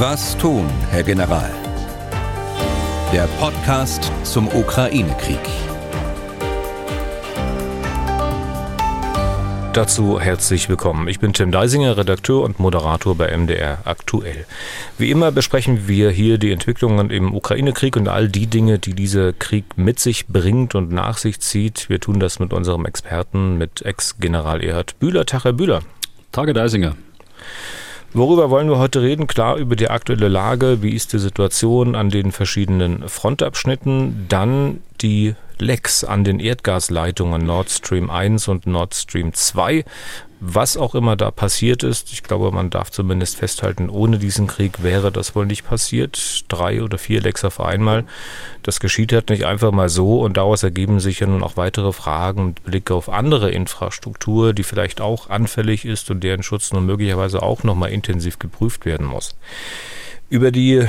Was tun, Herr General? Der Podcast zum Ukraine-Krieg. Dazu herzlich willkommen. Ich bin Tim Deisinger, Redakteur und Moderator bei MDR aktuell. Wie immer besprechen wir hier die Entwicklungen im Ukraine-Krieg und all die Dinge, die dieser Krieg mit sich bringt und nach sich zieht. Wir tun das mit unserem Experten, mit Ex-General Erhard Bühler. Tag, Herr Bühler. Tage Deisinger. Worüber wollen wir heute reden? Klar, über die aktuelle Lage. Wie ist die Situation an den verschiedenen Frontabschnitten? Dann die Lecks an den Erdgasleitungen Nord Stream 1 und Nord Stream 2. Was auch immer da passiert ist, ich glaube, man darf zumindest festhalten, ohne diesen Krieg wäre das wohl nicht passiert. Drei oder vier Lecks auf einmal. Das geschieht halt nicht einfach mal so und daraus ergeben sich ja nun auch weitere Fragen mit Blick auf andere Infrastruktur, die vielleicht auch anfällig ist und deren Schutz nun möglicherweise auch nochmal intensiv geprüft werden muss. Über die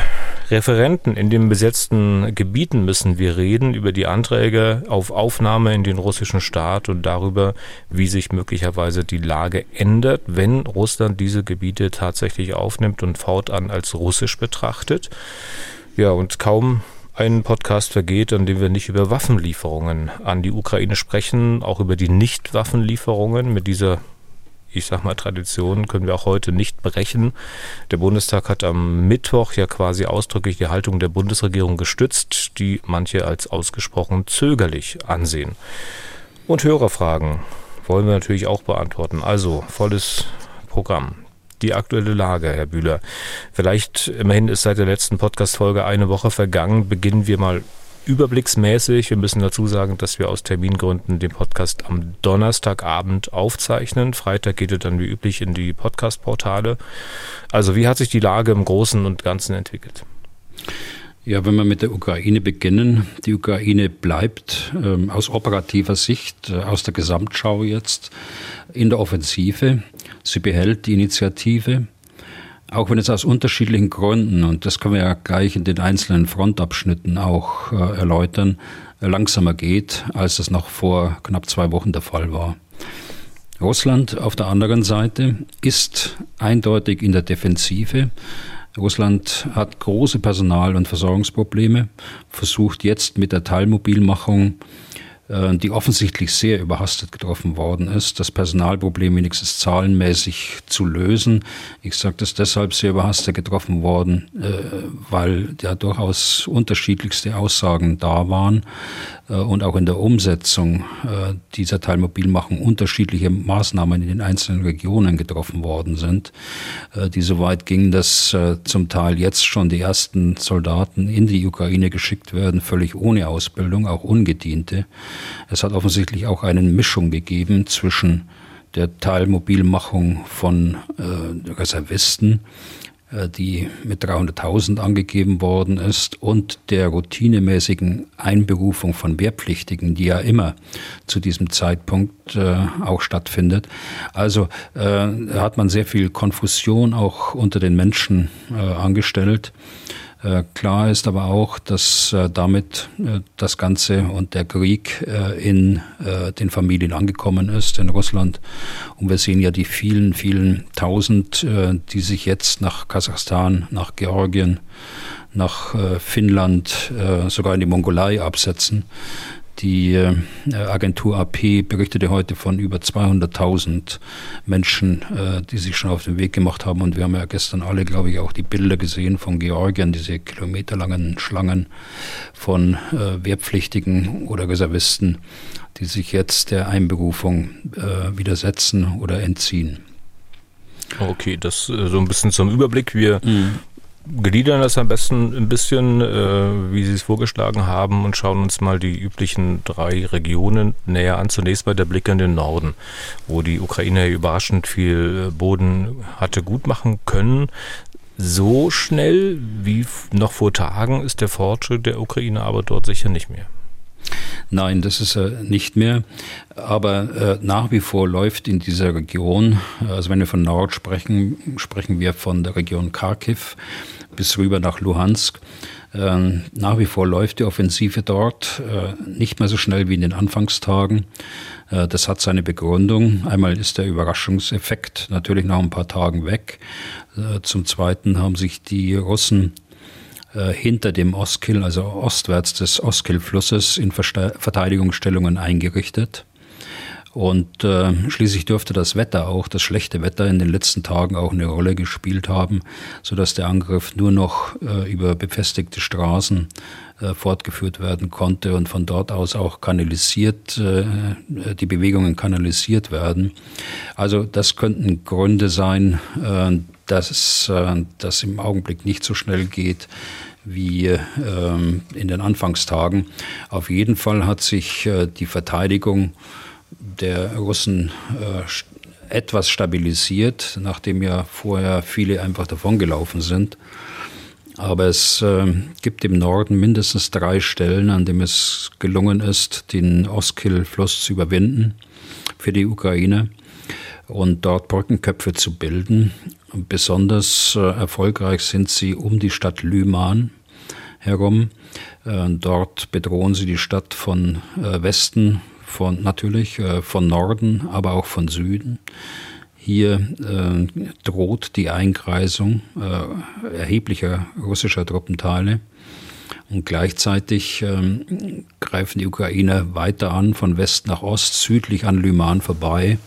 Referenten in den besetzten Gebieten müssen wir reden, über die Anträge auf Aufnahme in den russischen Staat und darüber, wie sich möglicherweise die Lage ändert, wenn Russland diese Gebiete tatsächlich aufnimmt und fortan als russisch betrachtet. Ja, und kaum ein Podcast vergeht, an dem wir nicht über Waffenlieferungen an die Ukraine sprechen, auch über die Nicht-Waffenlieferungen mit dieser ich sag mal, Tradition können wir auch heute nicht brechen. Der Bundestag hat am Mittwoch ja quasi ausdrücklich die Haltung der Bundesregierung gestützt, die manche als ausgesprochen zögerlich ansehen. Und Hörerfragen wollen wir natürlich auch beantworten. Also volles Programm. Die aktuelle Lage, Herr Bühler. Vielleicht, immerhin ist seit der letzten Podcast-Folge eine Woche vergangen. Beginnen wir mal überblicksmäßig. Wir müssen dazu sagen, dass wir aus Termingründen den Podcast am Donnerstagabend aufzeichnen. Freitag geht es dann wie üblich in die Podcast-Portale. Also wie hat sich die Lage im Großen und Ganzen entwickelt? Ja, wenn wir mit der Ukraine beginnen, die Ukraine bleibt ähm, aus operativer Sicht, äh, aus der Gesamtschau jetzt in der Offensive. Sie behält die Initiative auch wenn es aus unterschiedlichen Gründen, und das können wir ja gleich in den einzelnen Frontabschnitten auch äh, erläutern, langsamer geht, als es noch vor knapp zwei Wochen der Fall war. Russland auf der anderen Seite ist eindeutig in der Defensive. Russland hat große Personal- und Versorgungsprobleme, versucht jetzt mit der Teilmobilmachung die offensichtlich sehr überhastet getroffen worden ist, das Personalproblem wenigstens zahlenmäßig zu lösen. Ich sage das deshalb sehr überhastet getroffen worden, äh, weil ja durchaus unterschiedlichste Aussagen da waren äh, und auch in der Umsetzung dieser Teilmobilmachung unterschiedliche Maßnahmen in den einzelnen Regionen getroffen worden sind, die so weit gingen, dass zum Teil jetzt schon die ersten Soldaten in die Ukraine geschickt werden, völlig ohne Ausbildung, auch ungediente. Es hat offensichtlich auch eine Mischung gegeben zwischen der Teilmobilmachung von äh, Reservisten, äh, die mit 300.000 angegeben worden ist, und der routinemäßigen Einberufung von Wehrpflichtigen, die ja immer zu diesem Zeitpunkt äh, auch stattfindet. Also äh, hat man sehr viel Konfusion auch unter den Menschen äh, angestellt. Äh, klar ist aber auch, dass äh, damit äh, das Ganze und der Krieg in den Familien angekommen ist in Russland. Und wir sehen ja die vielen, vielen Tausend, die sich jetzt nach Kasachstan, nach Georgien, nach Finnland, sogar in die Mongolei absetzen. Die äh, Agentur AP berichtete heute von über 200.000 Menschen, äh, die sich schon auf den Weg gemacht haben. Und wir haben ja gestern alle, glaube ich, auch die Bilder gesehen von Georgien, diese kilometerlangen Schlangen von äh, Wehrpflichtigen oder Reservisten, die sich jetzt der Einberufung widersetzen oder entziehen. Okay, das so ein bisschen zum Überblick. Wir mhm gliedern das am besten ein bisschen, äh, wie Sie es vorgeschlagen haben, und schauen uns mal die üblichen drei Regionen näher an. Zunächst mal der Blick in den Norden, wo die Ukraine überraschend viel äh, Boden hatte gut machen können. So schnell wie noch vor Tagen ist der Fortschritt der Ukraine aber dort sicher nicht mehr. Nein, das ist er nicht mehr. Aber äh, nach wie vor läuft in dieser Region, also wenn wir von Nord sprechen, sprechen wir von der Region Kharkiv bis rüber nach Luhansk, Ähm, nach wie vor läuft die Offensive dort äh, nicht mehr so schnell wie in den Anfangstagen. Äh, das hat seine Begründung. Einmal ist der Überraschungseffekt natürlich nach ein paar Tagen weg. Äh, zum Zweiten haben sich die Russen hinter dem Oskil, also ostwärts des Oskil-Flusses, in Verteidigungsstellungen eingerichtet. Und äh, schließlich dürfte das Wetter auch, das schlechte Wetter in den letzten Tagen auch eine Rolle gespielt haben, so dass der Angriff nur noch äh, über befestigte Straßen äh, fortgeführt werden konnte und von dort aus auch kanalisiert, äh, die Bewegungen kanalisiert werden. Also das könnten Gründe sein, äh, dass äh, das im Augenblick nicht so schnell geht wie ähm, in den Anfangstagen. Auf jeden Fall hat sich äh, die Verteidigung der Russen äh, etwas stabilisiert, nachdem ja vorher viele einfach davongelaufen sind. Aber es äh, gibt im Norden mindestens drei Stellen, an denen es gelungen ist, den Oskil-Fluss zu überwinden für die Ukraine und dort Brückenköpfe zu bilden. Und besonders äh, erfolgreich sind sie um die Stadt Lyman herum. Äh, dort bedrohen sie die Stadt von äh, Westen von natürlich äh, von Norden, aber auch von Süden. Hier äh, droht die Einkreisung äh, erheblicher russischer Truppenteile. Und gleichzeitig ähm, greifen die Ukrainer weiter an, von West nach Ost, südlich an Lyman vorbei,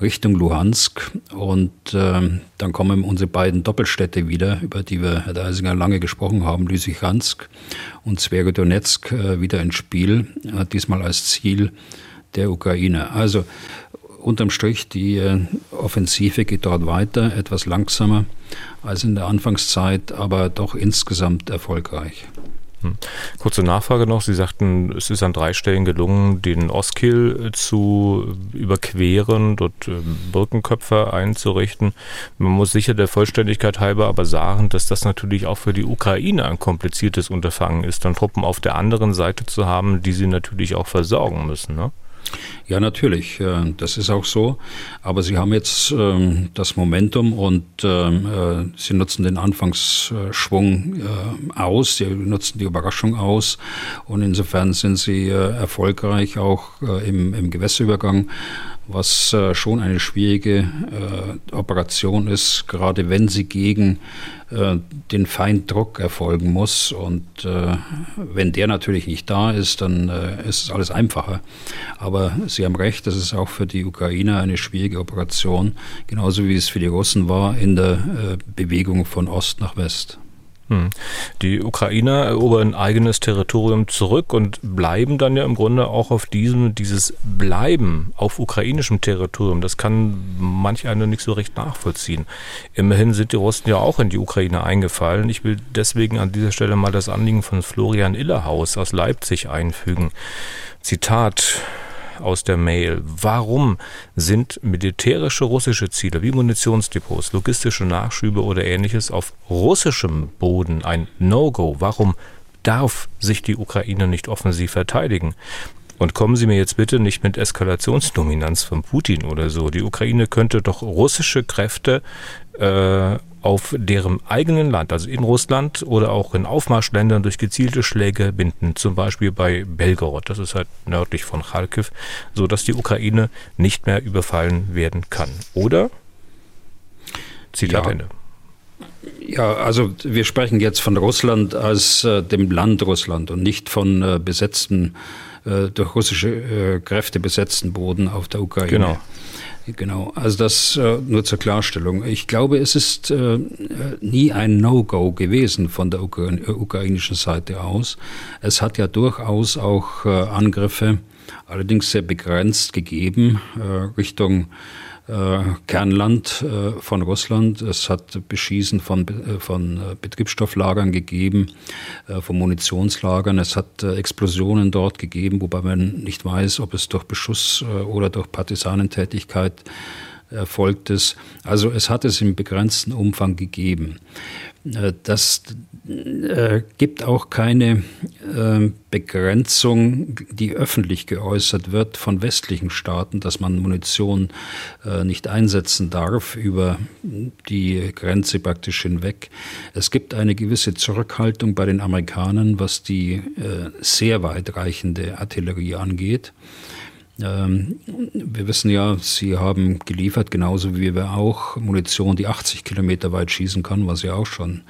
Richtung Luhansk. Und ähm, dann kommen unsere beiden Doppelstädte wieder, über die wir, Herr Deisinger, lange gesprochen haben, Lysychansk und Zverodonetsk, äh, wieder ins Spiel, äh, diesmal als Ziel der Ukraine. Also unterm Strich, die äh, Offensive geht dort weiter, etwas langsamer als in der Anfangszeit, aber doch insgesamt erfolgreich. Hm. Kurze Nachfrage noch. Sie sagten, es ist an drei Stellen gelungen, den Oskil zu überqueren, dort ähm, Brückenköpfe einzurichten. Man muss sicher der Vollständigkeit halber aber sagen, dass das natürlich auch für die Ukraine ein kompliziertes Unterfangen ist, dann Truppen auf der anderen Seite zu haben, die sie natürlich auch versorgen müssen. Ne? Ja, natürlich, äh, das ist auch so. Aber Sie haben jetzt ähm, das Momentum und ähm, äh, Sie nutzen den Anfangsschwung äh, aus, Sie nutzen die Überraschung aus. Und insofern sind Sie erfolgreich auch im, im Gewässerübergang was äh, schon eine schwierige äh, Operation ist, gerade wenn sie gegen äh, den Feinddruck erfolgen muss. Und äh, wenn der natürlich nicht da ist, dann äh, ist es alles einfacher. Aber Sie haben recht, das ist auch für die Ukrainer eine schwierige Operation, genauso wie es für die Russen war in der äh, Bewegung von Ost nach West. Hm. Die Ukrainer erobern eigenes Territorium zurück und bleiben dann ja im Grunde auch auf diesem, dieses Bleiben auf ukrainischem Territorium. Das kann manch einer nicht so recht nachvollziehen. Immerhin sind die Russen ja auch in die Ukraine eingefallen. Ich will deswegen an dieser Stelle mal das Anliegen von Florian Illerhaus aus Leipzig einfügen. Zitat aus der Mail. Warum sind militärische russische Ziele wie Munitionsdepots, logistische Nachschübe oder ähnliches auf russischem Boden ein No-Go? Warum darf sich die Ukraine nicht offensiv verteidigen? Und kommen Sie mir jetzt bitte nicht mit Eskalationsdominanz von Putin oder so. Die Ukraine könnte doch russische Kräfte äh, auf deren eigenen Land, also in Russland oder auch in Aufmarschländern durch gezielte Schläge binden, zum Beispiel bei Belgorod, das ist halt nördlich von Kharkiv, so dass die Ukraine nicht mehr überfallen werden kann. Oder? Zitat ja. Ende. Ja, also wir sprechen jetzt von Russland als äh, dem Land Russland und nicht von äh, besetzten, äh, durch russische äh, Kräfte besetzten Boden auf der Ukraine. Genau. Genau, also das äh, nur zur Klarstellung. Ich glaube, es ist äh, nie ein No-Go gewesen von der äh, ukrainischen Seite aus. Es hat ja durchaus auch Angriffe, allerdings sehr begrenzt gegeben, Richtung Kernland äh, von Russland. Es hat Beschießen von, äh, von Betriebsstofflagern gegeben, von Munitionslagern. Es hat Explosionen dort gegeben, wobei man nicht weiß, ob es durch Beschuss oder durch Partisanentätigkeit erfolgt ist. Also es hat es im begrenzten Umfang gegeben. Äh, das äh, gibt auch keine äh, Begrenzung, die öffentlich geäußert wird von westlichen Staaten, dass man Munition äh, nicht einsetzen darf über die Grenze praktisch hinweg. Es gibt eine gewisse Zurückhaltung bei den Amerikanern, was die sehr weitreichende Artillerie angeht. Ähm, wir wissen ja, sie haben geliefert, genauso wie wir auch, Munition, die 80 Kilometer weit schießen kann, was ja auch schon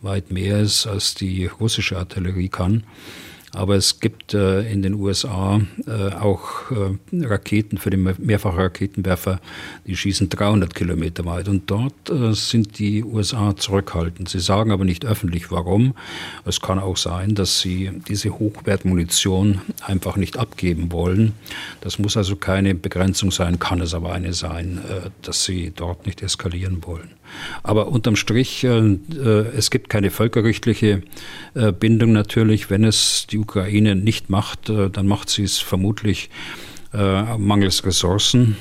weit mehr ist, als die russische Artillerie kann. Aber es gibt äh, in den USA äh, auch äh, Raketen für den Mehrfachraketenwerfer, die schießen 300 Kilometer weit. Und dort äh, sind die USA zurückhaltend. Sie sagen aber nicht öffentlich, warum. Es kann auch sein, dass sie diese Hochwertmunition einfach nicht abgeben wollen. Das muss also keine Begrenzung sein, kann es aber eine sein, äh, dass sie dort nicht eskalieren wollen. Aber unterm Strich, äh, äh, es gibt keine völkerrechtliche äh, Bindung natürlich. Wenn es die Ukraine nicht macht, dann macht sie es vermutlich mangels Ressourcen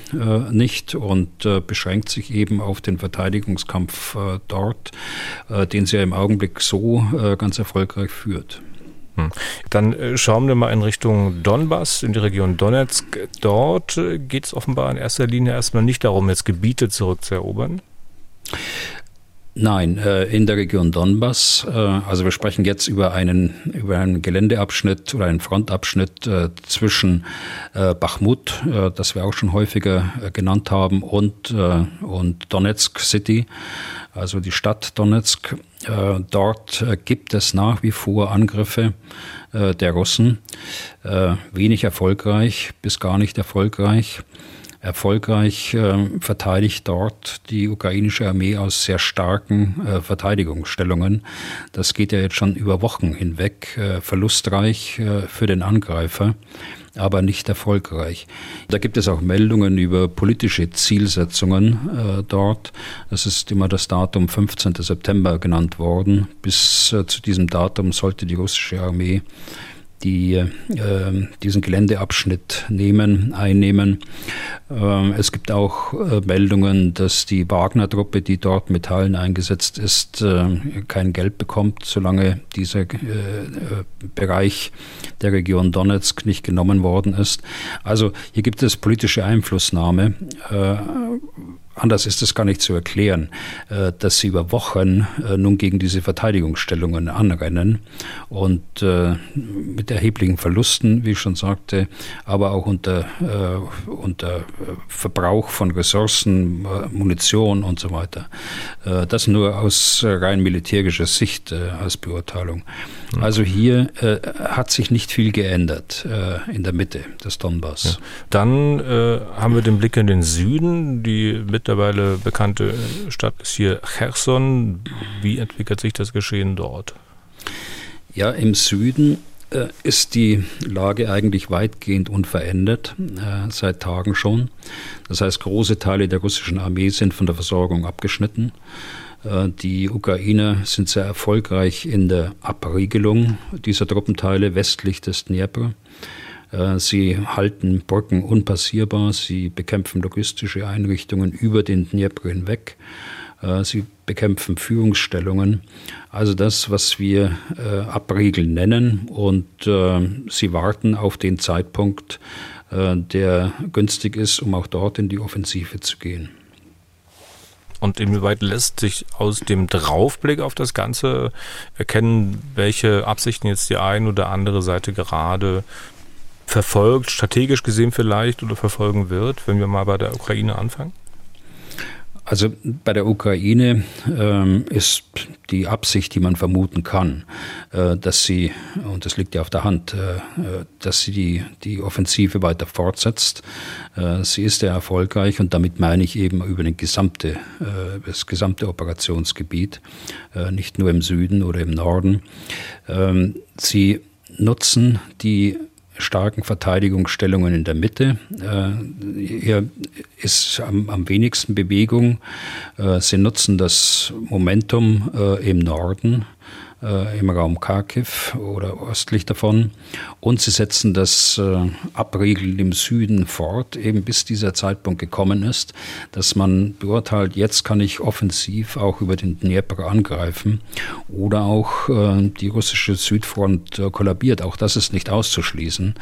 nicht und beschränkt sich eben auf den Verteidigungskampf dort, den sie ja im Augenblick so ganz erfolgreich führt. Hm. Dann schauen wir mal in Richtung Donbass, in die Region Donetsk. Dort geht es offenbar in erster Linie erstmal nicht darum, jetzt Gebiete zurückzuerobern. Nein, äh, in der Region Donbass. Äh, also wir sprechen jetzt über einen, über einen Geländeabschnitt oder einen Frontabschnitt äh, zwischen Bachmut, das wir auch schon häufiger genannt haben, und, und Donetsk City, also die Stadt Donetsk. Dort gibt es nach wie vor Angriffe der Russen, wenig erfolgreich bis gar nicht erfolgreich erfolgreich äh, verteidigt dort die ukrainische Armee aus sehr starken äh, Verteidigungsstellungen. Das geht ja jetzt schon über Wochen hinweg, äh, verlustreich äh, für den Angreifer aber nicht erfolgreich. Da gibt es auch Meldungen über politische Zielsetzungen äh, dort. Es ist immer das Datum 15. September genannt worden. Bis äh, zu diesem Datum sollte die russische Armee die äh, diesen Geländeabschnitt nehmen, einnehmen. Äh, es gibt auch äh, Meldungen, dass die Wagner-Truppe, die dort mit Hallen eingesetzt ist, äh, kein Geld bekommt, solange dieser äh, äh, Bereich der Region Donetsk nicht genommen worden ist. Also hier gibt es politische Einflussnahme anders ist es gar nicht zu erklären, äh, dass sie über Wochen äh, nun gegen diese Verteidigungsstellungen anrennen und äh, mit erheblichen Verlusten, wie ich schon sagte, aber auch unter, unter Verbrauch von Ressourcen, Munition und so weiter. Das nur aus rein militärischer Sicht als Beurteilung. Mhm. Also hier hat sich nicht viel geändert in der Mitte des Donbass. Ja. Dann haben wir den Blick in den Süden, die mit mittlerweile bekannte Stadt ist hier Cherson. Wie entwickelt sich das Geschehen dort? Ja, im Süden äh, ist die Lage eigentlich weitgehend unverändert, äh, seit Tagen schon. Das heißt, große Teile der russischen Armee sind von der Versorgung abgeschnitten. Äh, die Ukrainer sind sehr erfolgreich in der Abriegelung dieser Truppenteile westlich des Dnieper. Äh, sie halten Brücken unpassierbar, sie bekämpfen logistische Einrichtungen über den Dnieper hinweg, äh, sie bekämpfen Führungsstellungen. Also das, was wir äh, Abriegeln nennen. Und sie warten auf den Zeitpunkt, der günstig ist, um auch dort in die Offensive zu gehen. Und inwieweit lässt sich aus dem Draufblick auf das Ganze erkennen, welche Absichten jetzt die eine oder andere Seite gerade verfolgt, strategisch gesehen vielleicht oder verfolgen wird, wenn wir mal bei der Ukraine anfangen? Also bei der Ukraine ähm, ist die Absicht, die man vermuten kann, äh, dass sie, und das liegt ja auf der Hand, äh, äh dass sie die, die Offensive weiter fortsetzt. Äh, sie ist ja erfolgreich und damit meine ich eben über den gesamte, äh, das gesamte Operationsgebiet, äh, nicht nur im Süden oder im Norden. Ähm, sie nutzen die starken Verteidigungsstellungen in der Mitte. Äh, hier ist am, am wenigsten Bewegung. Äh, sie nutzen das Momentum äh, im Norden äh, im Raum Kharkiv oder östlich davon. Und sie setzen das äh, Abriegeln im Süden fort, eben bis dieser Zeitpunkt gekommen ist, dass man beurteilt, jetzt kann ich offensiv auch über den Dnieper angreifen oder auch äh, die russische Südfront äh, kollabiert. Auch das ist nicht auszuschließen,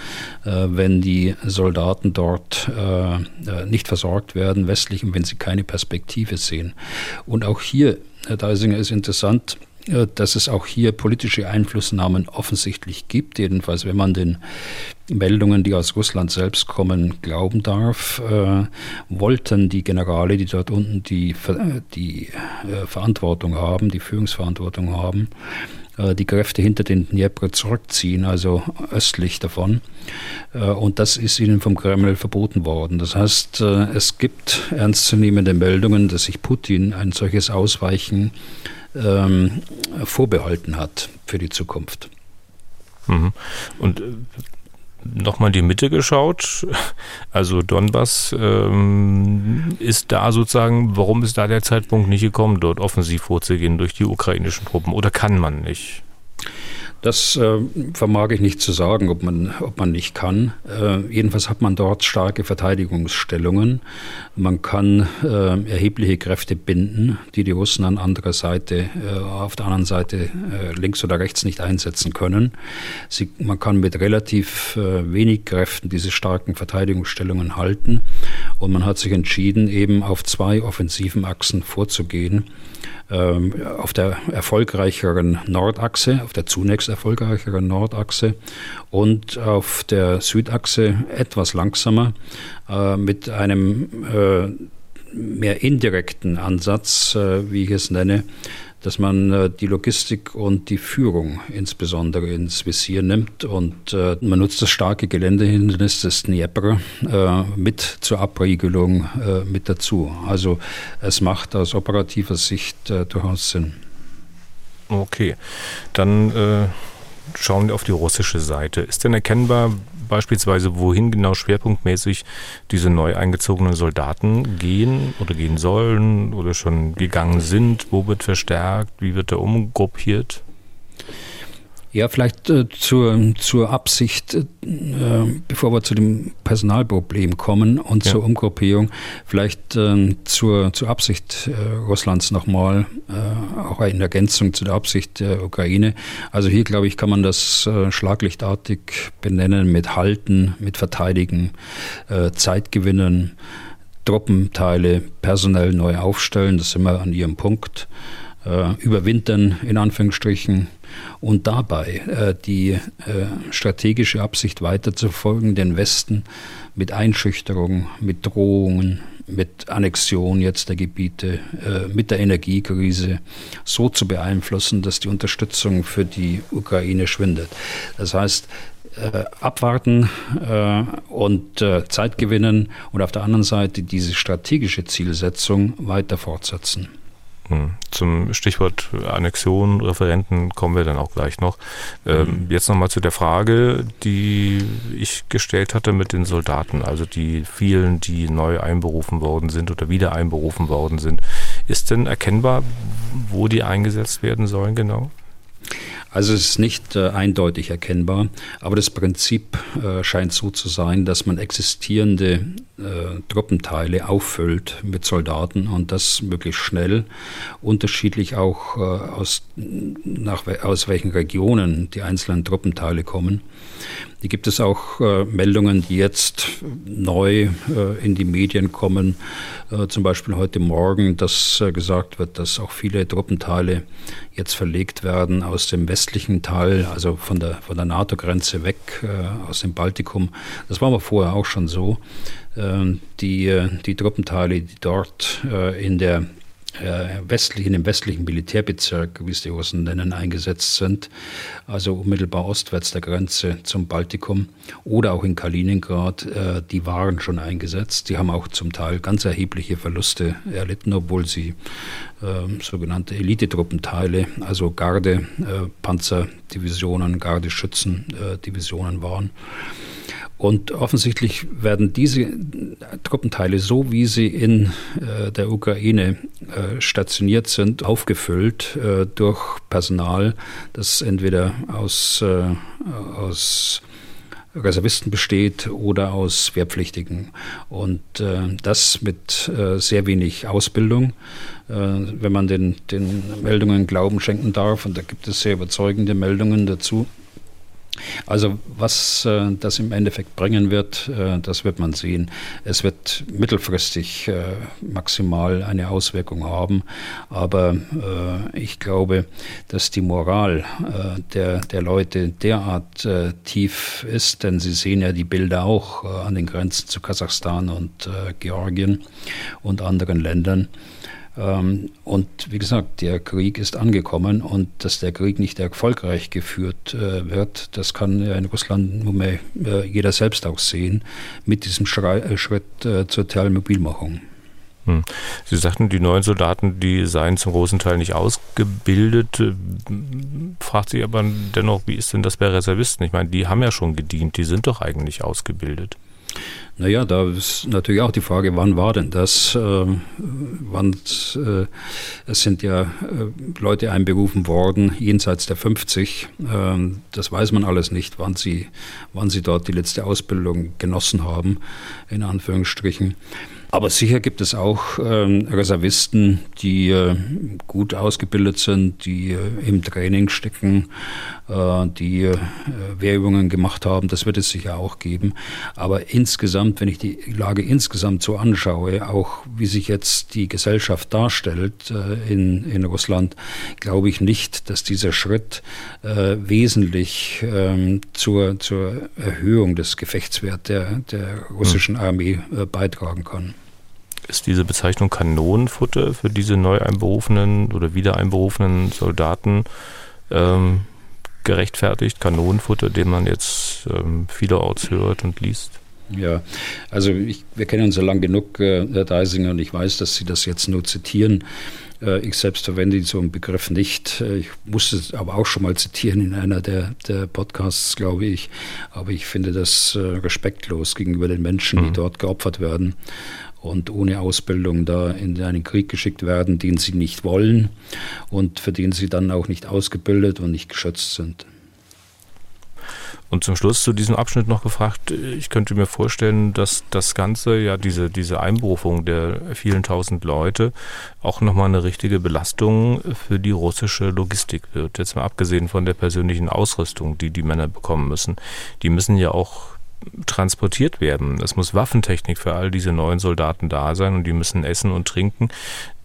äh, wenn die Soldaten dort äh, nicht versorgt werden, westlich, und wenn sie keine Perspektive sehen. Und auch hier, Herr Deisinger, ist interessant, dass es auch hier politische Einflussnahmen offensichtlich gibt, jedenfalls wenn man den Meldungen, die aus Russland selbst kommen, glauben darf, äh, wollten die Generale, die dort unten die, die äh, Verantwortung haben, die Führungsverantwortung haben, äh, die Kräfte hinter den Dnieper zurückziehen, also östlich davon. Äh, und das ist ihnen vom Kreml verboten worden. Das heißt, äh, es gibt ernstzunehmende Meldungen, dass sich Putin ein solches Ausweichen ähm, vorbehalten hat für die Zukunft. Mhm. Und äh, nochmal in die Mitte geschaut. Also Donbass ähm, ist da sozusagen, warum ist da der Zeitpunkt nicht gekommen, dort offensiv vorzugehen durch die ukrainischen Truppen? Oder kann man nicht? Das äh, vermag ich nicht zu sagen, ob man, ob man nicht kann. Äh, jedenfalls hat man dort starke Verteidigungsstellungen. Man kann äh, erhebliche Kräfte binden, die die Russen an anderer Seite, äh, auf der anderen Seite äh, links oder rechts nicht einsetzen können. Sie, man kann mit relativ äh, wenig Kräften diese starken Verteidigungsstellungen halten. Und man hat sich entschieden, eben auf zwei offensiven Achsen vorzugehen auf der erfolgreicheren Nordachse, auf der zunächst erfolgreicheren Nordachse und auf der Südachse etwas langsamer äh, mit einem äh, mehr indirekten Ansatz, äh, wie ich es nenne, dass man äh, die Logistik und die Führung insbesondere ins Visier nimmt und äh, man nutzt das starke Geländehindernis des Dnieper äh, mit zur Abriegelung mit dazu. Also es macht aus operativer Sicht durchaus Sinn. Okay, dann schauen wir auf die russische Seite. Ist denn erkennbar, beispielsweise, wohin genau schwerpunktmäßig diese neu eingezogenen Soldaten gehen oder gehen sollen oder schon gegangen sind? Wo wird verstärkt? Wie wird er umgruppiert? Ja, vielleicht äh, zur, zur Absicht, äh, bevor wir zu dem Personalproblem kommen und ja. zur Umgruppierung, vielleicht äh, zur, zur Absicht äh, Russlands nochmal, äh, auch in Ergänzung zu der Absicht der Ukraine. Also hier, glaube ich, kann man das äh, schlaglichtartig benennen mit Halten, mit Verteidigen, Zeit gewinnen, Truppenteile personell neu aufstellen, das sind wir an ihrem Punkt äh, überwintern, in Anführungsstrichen, und dabei äh, die äh, strategische Absicht weiterzufolgen, den Westen mit Einschüchterung, mit Drohungen, mit Annexion jetzt der Gebiete, äh, mit der Energiekrise so zu beeinflussen, dass die Unterstützung für die Ukraine schwindet. Das heißt, äh, abwarten äh, und Zeit gewinnen und auf der anderen Seite diese strategische Zielsetzung weiter fortsetzen. Hm. Zum Stichwort Annexion, Referenten kommen wir dann auch gleich noch. Ähm, mhm. Jetzt nochmal zu der Frage, die ich gestellt hatte mit den Soldaten, also die vielen, die neu einberufen worden sind oder wieder einberufen worden sind. Ist denn erkennbar, wo die eingesetzt werden sollen genau? Also es ist nicht äh, eindeutig erkennbar, aber das Prinzip äh, scheint so zu sein, dass man existierende äh, Truppenteile auffüllt mit Soldaten und das möglichst schnell, unterschiedlich auch äh, aus, nach, aus welchen Regionen die einzelnen Truppenteile kommen. Die gibt es auch äh, Meldungen, die jetzt neu äh, in die Medien kommen, äh, zum Beispiel heute Morgen, dass äh, gesagt wird, dass auch viele Truppenteile jetzt verlegt werden aus dem westlichen Teil, also von der, von der NATO-Grenze weg, äh, aus dem Baltikum. Das war aber vorher auch schon so. Ähm, die, die Truppenteile, die dort in der äh, westlichen, im westlichen Militärbezirk, wie es die Russen nennen, eingesetzt sind, also unmittelbar ostwärts der Grenze zum Baltikum oder auch in Kaliningrad, äh, die waren schon eingesetzt. Die haben auch zum Teil ganz erhebliche Verluste erlitten, obwohl sie äh, sogenannte Elitetruppenteile, also Garde, äh, Panzerdivisionen, Gardeschützendivisionen waren. Und offensichtlich werden diese Truppenteile, so wie sie in äh, der Ukraine äh, stationiert sind, aufgefüllt äh, durch Personal, das entweder aus, äh, aus Reservisten besteht oder aus Wehrpflichtigen. Und äh, das mit äh, sehr wenig Ausbildung. Äh, wenn man den, den Meldungen Glauben schenken darf, und da gibt es sehr überzeugende Meldungen dazu, also was äh, das im Endeffekt bringen wird, äh, das wird man sehen. Es wird mittelfristig äh, maximal eine Auswirkung haben, aber äh, ich glaube, dass die Moral äh, der, der Leute derart äh, tief ist, denn Sie sehen ja die Bilder auch an den Grenzen zu Kasachstan und Georgien und anderen Ländern. Ähm, und wie gesagt, der Krieg ist angekommen und dass der Krieg nicht erfolgreich geführt äh, wird, das kann in Russland nunmehr äh, jeder selbst auch sehen mit diesem äh, Schritt zur Teilmobilmachung. Hm. Sie sagten, die neuen Soldaten, die seien zum großen Teil nicht ausgebildet. Fragt sich aber dennoch, wie ist denn das bei Reservisten? Ich meine, die haben ja schon gedient, die sind doch eigentlich ausgebildet. Naja, da ist natürlich auch die Frage, wann war denn das? Äh, wann, äh, es sind ja äh, Leute einberufen worden, jenseits der 50. Äh, das weiß man alles nicht, wann sie, wann sie dort die letzte Ausbildung genossen haben, in Anführungsstrichen. Aber sicher gibt es auch ähm, Reservisten, die äh, gut ausgebildet sind, die äh, im Training stecken, äh, die äh, Wehrübungen gemacht haben. Das wird es sicher auch geben. Aber insgesamt, wenn ich die Lage insgesamt so anschaue, auch wie sich jetzt die Gesellschaft darstellt äh, in, in Russland, glaube ich nicht, dass dieser Schritt äh, wesentlich ähm, zur, zur Erhöhung des Gefechtswerts der, der russischen hm. Armee beitragen kann. Ist diese Bezeichnung Kanonenfutter für diese neu einberufenen oder wieder einberufenen Soldaten ähm, gerechtfertigt? Kanonenfutter, den man jetzt ähm, vielerorts hört und liest? Ja, also ich, wir kennen uns ja lang genug, äh, Herr Deisinger, und ich weiß, dass Sie das jetzt nur zitieren. Äh, ich selbst verwende so einen Begriff nicht. Äh, ich musste es aber auch schon mal zitieren in einer der, der Podcasts, glaube ich. Aber ich finde das äh, respektlos gegenüber den Menschen, die mhm. dort geopfert werden und ohne Ausbildung da in einen Krieg geschickt werden, den sie nicht wollen und für den sie dann auch nicht ausgebildet und nicht geschützt sind. Und zum Schluss zu diesem Abschnitt noch gefragt, ich könnte mir vorstellen, dass das Ganze, ja, diese, diese Einberufung der vielen tausend Leute auch nochmal eine richtige Belastung für die russische Logistik wird. Jetzt mal abgesehen von der persönlichen Ausrüstung, die die Männer bekommen müssen. Die müssen ja auch transportiert werden. Es muss Waffentechnik für all diese neuen Soldaten da sein und die müssen essen und trinken.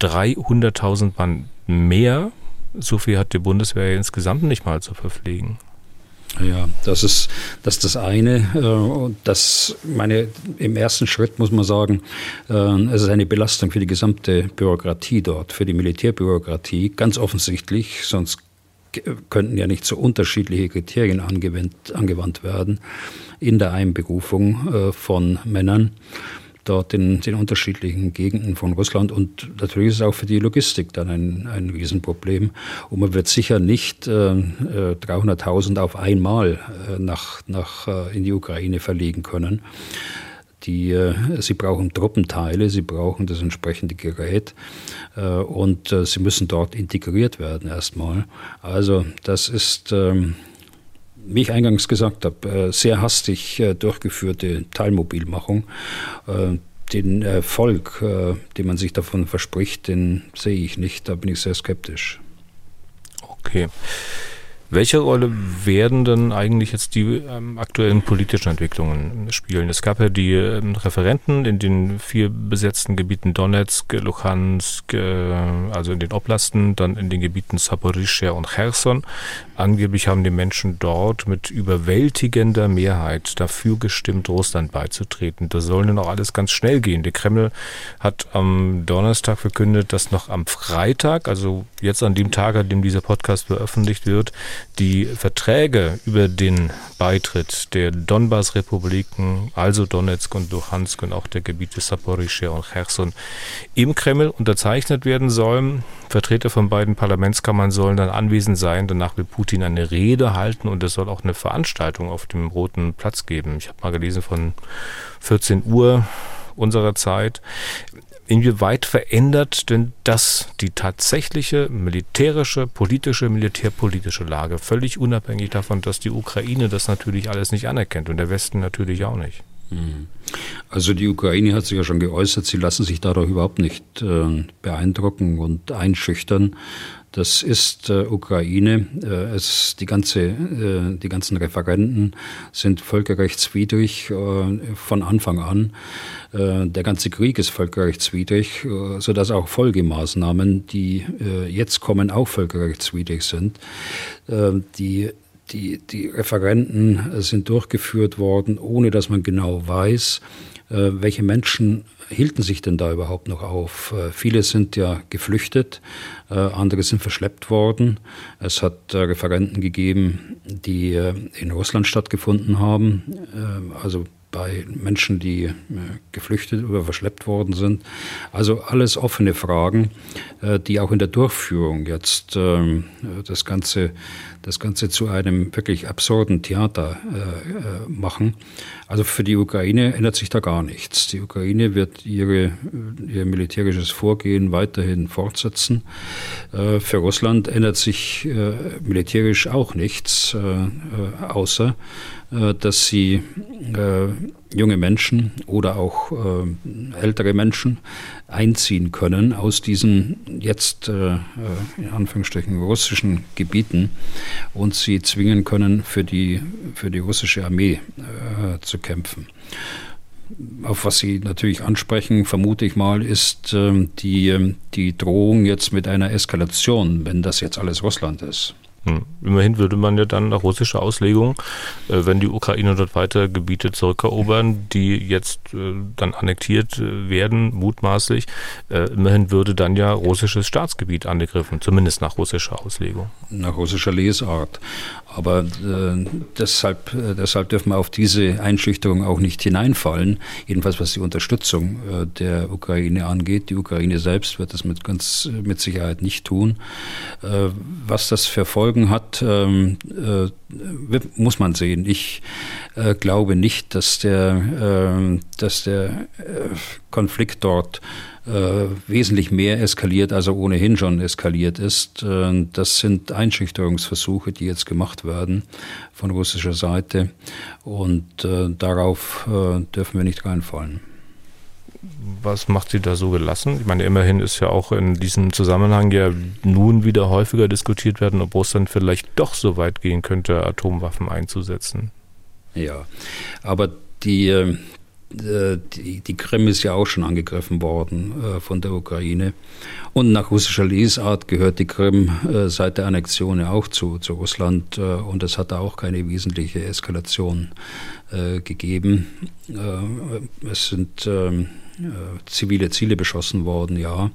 300.000 Mann mehr, so viel hat die Bundeswehr insgesamt nicht mal zu verpflegen. Ja, das ist das, ist das eine. Äh, das meine, Im ersten Schritt muss man sagen, äh, es ist eine Belastung für die gesamte Bürokratie dort, für die Militärbürokratie, ganz offensichtlich, sonst könnten ja nicht so unterschiedliche Kriterien angewandt, angewandt werden in der Einberufung äh, von Männern dort in den unterschiedlichen Gegenden von Russland. Und natürlich ist es auch für die Logistik dann ein, ein Riesenproblem. Und man wird sicher nicht äh, 300.000 äh, auf einmal äh, nach, nach, äh, in die Ukraine verlegen können. Die, äh, sie brauchen Truppenteile, sie brauchen das entsprechende Gerät äh, und sie müssen dort integriert werden erstmal. Also das ist, ähm, wie ich eingangs gesagt habe, sehr hastig durchgeführte Teilmobilmachung. Den Erfolg, den man sich davon verspricht, den sehe ich nicht. Da bin ich sehr skeptisch. Okay. Welche Rolle werden denn eigentlich jetzt die ähm, aktuellen politischen Entwicklungen spielen? Es gab ja die ähm, Referenten in den vier besetzten Gebieten Donetsk, Luhansk, äh, also in den Oblasten, dann in den Gebieten Saporischschja und Cherson. Angeblich haben die Menschen dort mit überwältigender Mehrheit dafür gestimmt, Russland beizutreten. Das soll nun auch alles ganz schnell gehen. Der Kreml hat am Donnerstag verkündet, dass noch am Freitag, also jetzt an dem Tag, an dem dieser Podcast veröffentlicht wird, Die Verträge über den Beitritt der Donbass-Republiken, also Donetsk und Luhansk und auch der Gebiete Saporischschja und Cherson, im Kreml unterzeichnet werden sollen. Vertreter von beiden Parlamentskammern sollen dann anwesend sein. Danach will Putin eine Rede halten und es soll auch eine Veranstaltung auf dem Roten Platz geben. Ich habe mal gelesen von 14 Uhr unserer Zeit. Inwieweit verändert denn das die tatsächliche militärische, politische, militärpolitische Lage, völlig unabhängig davon, dass die Ukraine das natürlich alles nicht anerkennt und der Westen natürlich auch nicht? Mhm. Also die Ukraine hat sich ja schon geäußert, sie lassen sich dadurch überhaupt nicht äh, beeindrucken und einschüchtern, das ist äh, Ukraine. Äh, es, die, ganze, äh, die ganzen Referenten sind völkerrechtswidrig äh, von Anfang an. Äh, der ganze Krieg ist völkerrechtswidrig, äh, sodass auch Folgemaßnahmen, die jetzt kommen, auch völkerrechtswidrig sind. die die, die Referenten sind durchgeführt worden, ohne dass man genau weiß, welche Menschen hielten sich denn da überhaupt noch auf? Äh, viele sind ja geflüchtet, äh, andere sind verschleppt worden. Es hat äh, Referenten gegeben, die in Russland stattgefunden haben, also bei Menschen, die äh, geflüchtet oder verschleppt worden sind. Also alles offene Fragen, äh, die auch in der Durchführung jetzt ähm, das Ganze, das Ganze zu einem wirklich absurden Theater äh, machen. Also für die Ukraine ändert sich da gar nichts. Die Ukraine wird ihre, ihr militärisches Vorgehen weiterhin fortsetzen. Für Russland ändert sich militärisch auch nichts, außer dass sie äh, junge Menschen oder auch äh, ältere Menschen einziehen können aus diesen jetzt äh, in Anführungsstrichen russischen Gebieten und sie zwingen können, für die, für die russische Armee äh, zu kämpfen. Auf was Sie natürlich ansprechen, vermute ich mal, ist äh, die, die Drohung jetzt mit einer Eskalation, wenn das jetzt alles Russland ist. Hm. Immerhin würde man ja dann nach russischer Auslegung, äh, wenn die Ukraine dort weiter Gebiete zurückerobern, die jetzt äh, dann annektiert äh, werden, mutmaßlich, immerhin würde dann ja russisches Staatsgebiet angegriffen, zumindest nach russischer Auslegung. Nach russischer Lesart. Aber äh, deshalb, äh, deshalb dürfen wir auf diese Einschüchterung auch nicht hineinfallen, jedenfalls was die Unterstützung der Ukraine angeht. Die Ukraine selbst wird das mit, ganz, mit Sicherheit nicht tun. was das für Folgen Folgen hat, ähm, äh, muss man sehen. Ich äh, glaube nicht, dass der, äh, dass der äh, Konflikt dort äh, wesentlich mehr eskaliert, als er ohnehin schon eskaliert ist. Äh, das sind Einschüchterungsversuche, die jetzt gemacht werden von russischer Seite und darauf dürfen wir nicht reinfallen was macht sie da so gelassen? Ich meine, immerhin ist ja auch in diesem Zusammenhang ja nun wieder häufiger diskutiert werden, ob Russland vielleicht doch so weit gehen könnte, Atomwaffen einzusetzen. Ja, aber die, äh, die, die Krim ist ja auch schon angegriffen worden äh, von der Ukraine. Und nach russischer Lesart gehört die Krim äh, seit der Annexion ja auch zu, zu Russland. und es hat da auch keine wesentliche Eskalation gegeben. es sind ähm, äh, zivile Ziele beschossen worden, ja.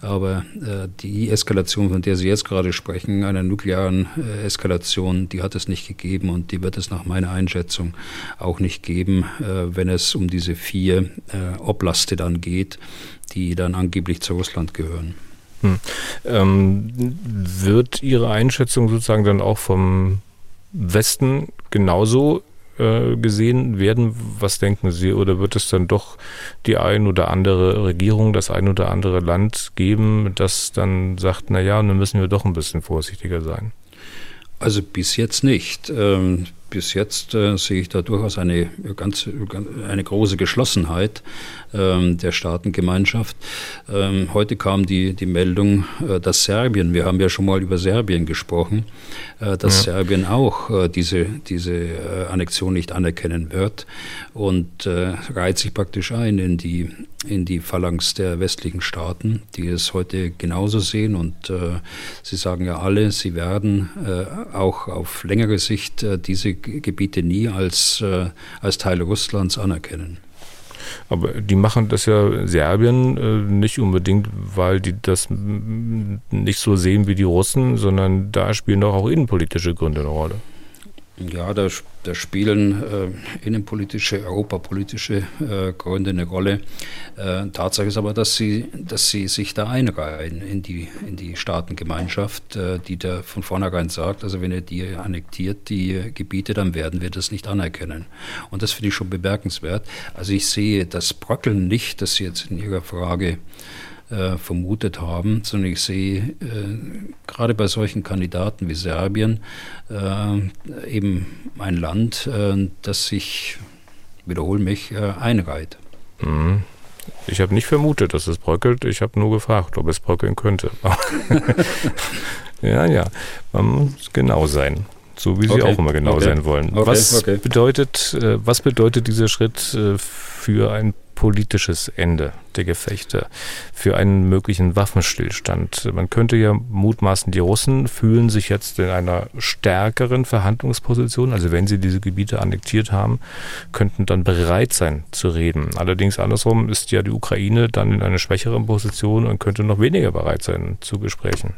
Aber äh, die Eskalation, von der Sie jetzt gerade sprechen, einer nuklearen äh, Eskalation, die hat es nicht gegeben und die wird es nach meiner Einschätzung auch nicht geben, äh, wenn es um diese vier äh, Oblaste dann geht, die dann angeblich zu Russland gehören. Hm. Ähm, wird Ihre Einschätzung sozusagen dann auch vom Westen genauso äh, gesehen werden? Was denken Sie? Oder wird es dann doch die ein oder andere Regierung, das ein oder andere Land geben, das dann sagt, na ja, dann müssen wir doch ein bisschen vorsichtiger sein? Also bis jetzt nicht. Ähm, bis jetzt äh, sehe ich da durchaus eine ganz eine große Geschlossenheit ähm, der Staatengemeinschaft. Ähm, heute kam die die Meldung, äh, dass Serbien, wir haben ja schon mal über Serbien gesprochen, äh, dass ja. Serbien auch äh, diese diese Annexion nicht anerkennen wird und reiht sich praktisch ein in die in die Phalanx der westlichen Staaten, die es heute genauso sehen und äh, sie sagen ja alle, sie werden auch auf längere Sicht diese Gebiete nie als, als Teil Russlands anerkennen. Aber die machen das ja Serbien äh, nicht unbedingt, weil die das nicht so sehen wie die Russen, sondern da spielen doch auch innenpolitische Gründe eine Rolle. Ja, da, da spielen äh, innenpolitische, europapolitische äh, Gründe eine Rolle. Äh, Tatsache ist aber, dass sie, dass sie sich da einreihen in die, in die Staatengemeinschaft, äh, die da von vornherein sagt, also wenn ihr die annektiert, die Gebiete, dann werden wir das nicht anerkennen. Und das finde ich schon bemerkenswert. Also ich sehe das Bröckeln nicht, das Sie jetzt in Ihrer Frage äh, vermutet haben, sondern ich sehe äh, gerade bei solchen Kandidaten wie Serbien äh, eben ein Land, äh, das sich, wiederhole mich, äh, einreiht. Mhm. Ich habe nicht vermutet, dass es bröckelt. Ich habe nur gefragt, ob es bröckeln könnte. ja, ja, man muss genau sein. So wie Sie okay. auch immer genau okay. sein wollen. Okay. Was, Bedeutet, was bedeutet dieser Schritt für ein politisches Ende der Gefechte, für einen möglichen Waffenstillstand. Man könnte ja mutmaßen, die Russen fühlen sich jetzt in einer stärkeren Verhandlungsposition, also wenn sie diese Gebiete annektiert haben, könnten dann bereit sein zu reden. Allerdings andersrum ist ja die Ukraine dann in einer schwächeren Position und könnte noch weniger bereit sein zu Gesprächen.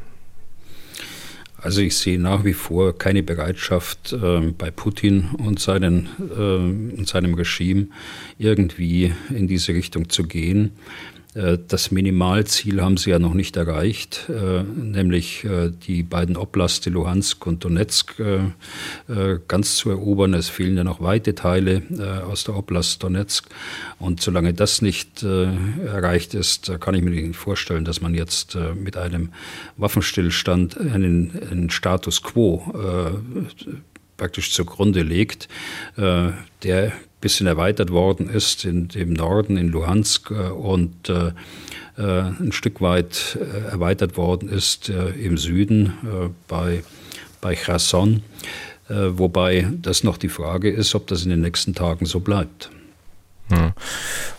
Also ich sehe nach wie vor keine Bereitschaft äh, bei Putin und, seinen, äh, und seinem Regime irgendwie in diese Richtung zu gehen. Äh, das Minimalziel haben sie ja noch nicht erreicht, äh, nämlich äh, die beiden Oblaste Luhansk und Donetsk ganz zu erobern. Es fehlen ja noch weite Teile aus der Oblast Donetsk. Und solange das nicht erreicht ist, kann ich mir nicht vorstellen, dass man jetzt mit einem Waffenstillstand einen, einen Status quo praktisch zugrunde legt, der bisschen erweitert worden ist in dem Norden, in Luhansk äh, und äh, äh, ein Stück weit erweitert worden ist im Süden bei, bei Cherson, wobei das noch die Frage ist, ob das in den nächsten Tagen so bleibt.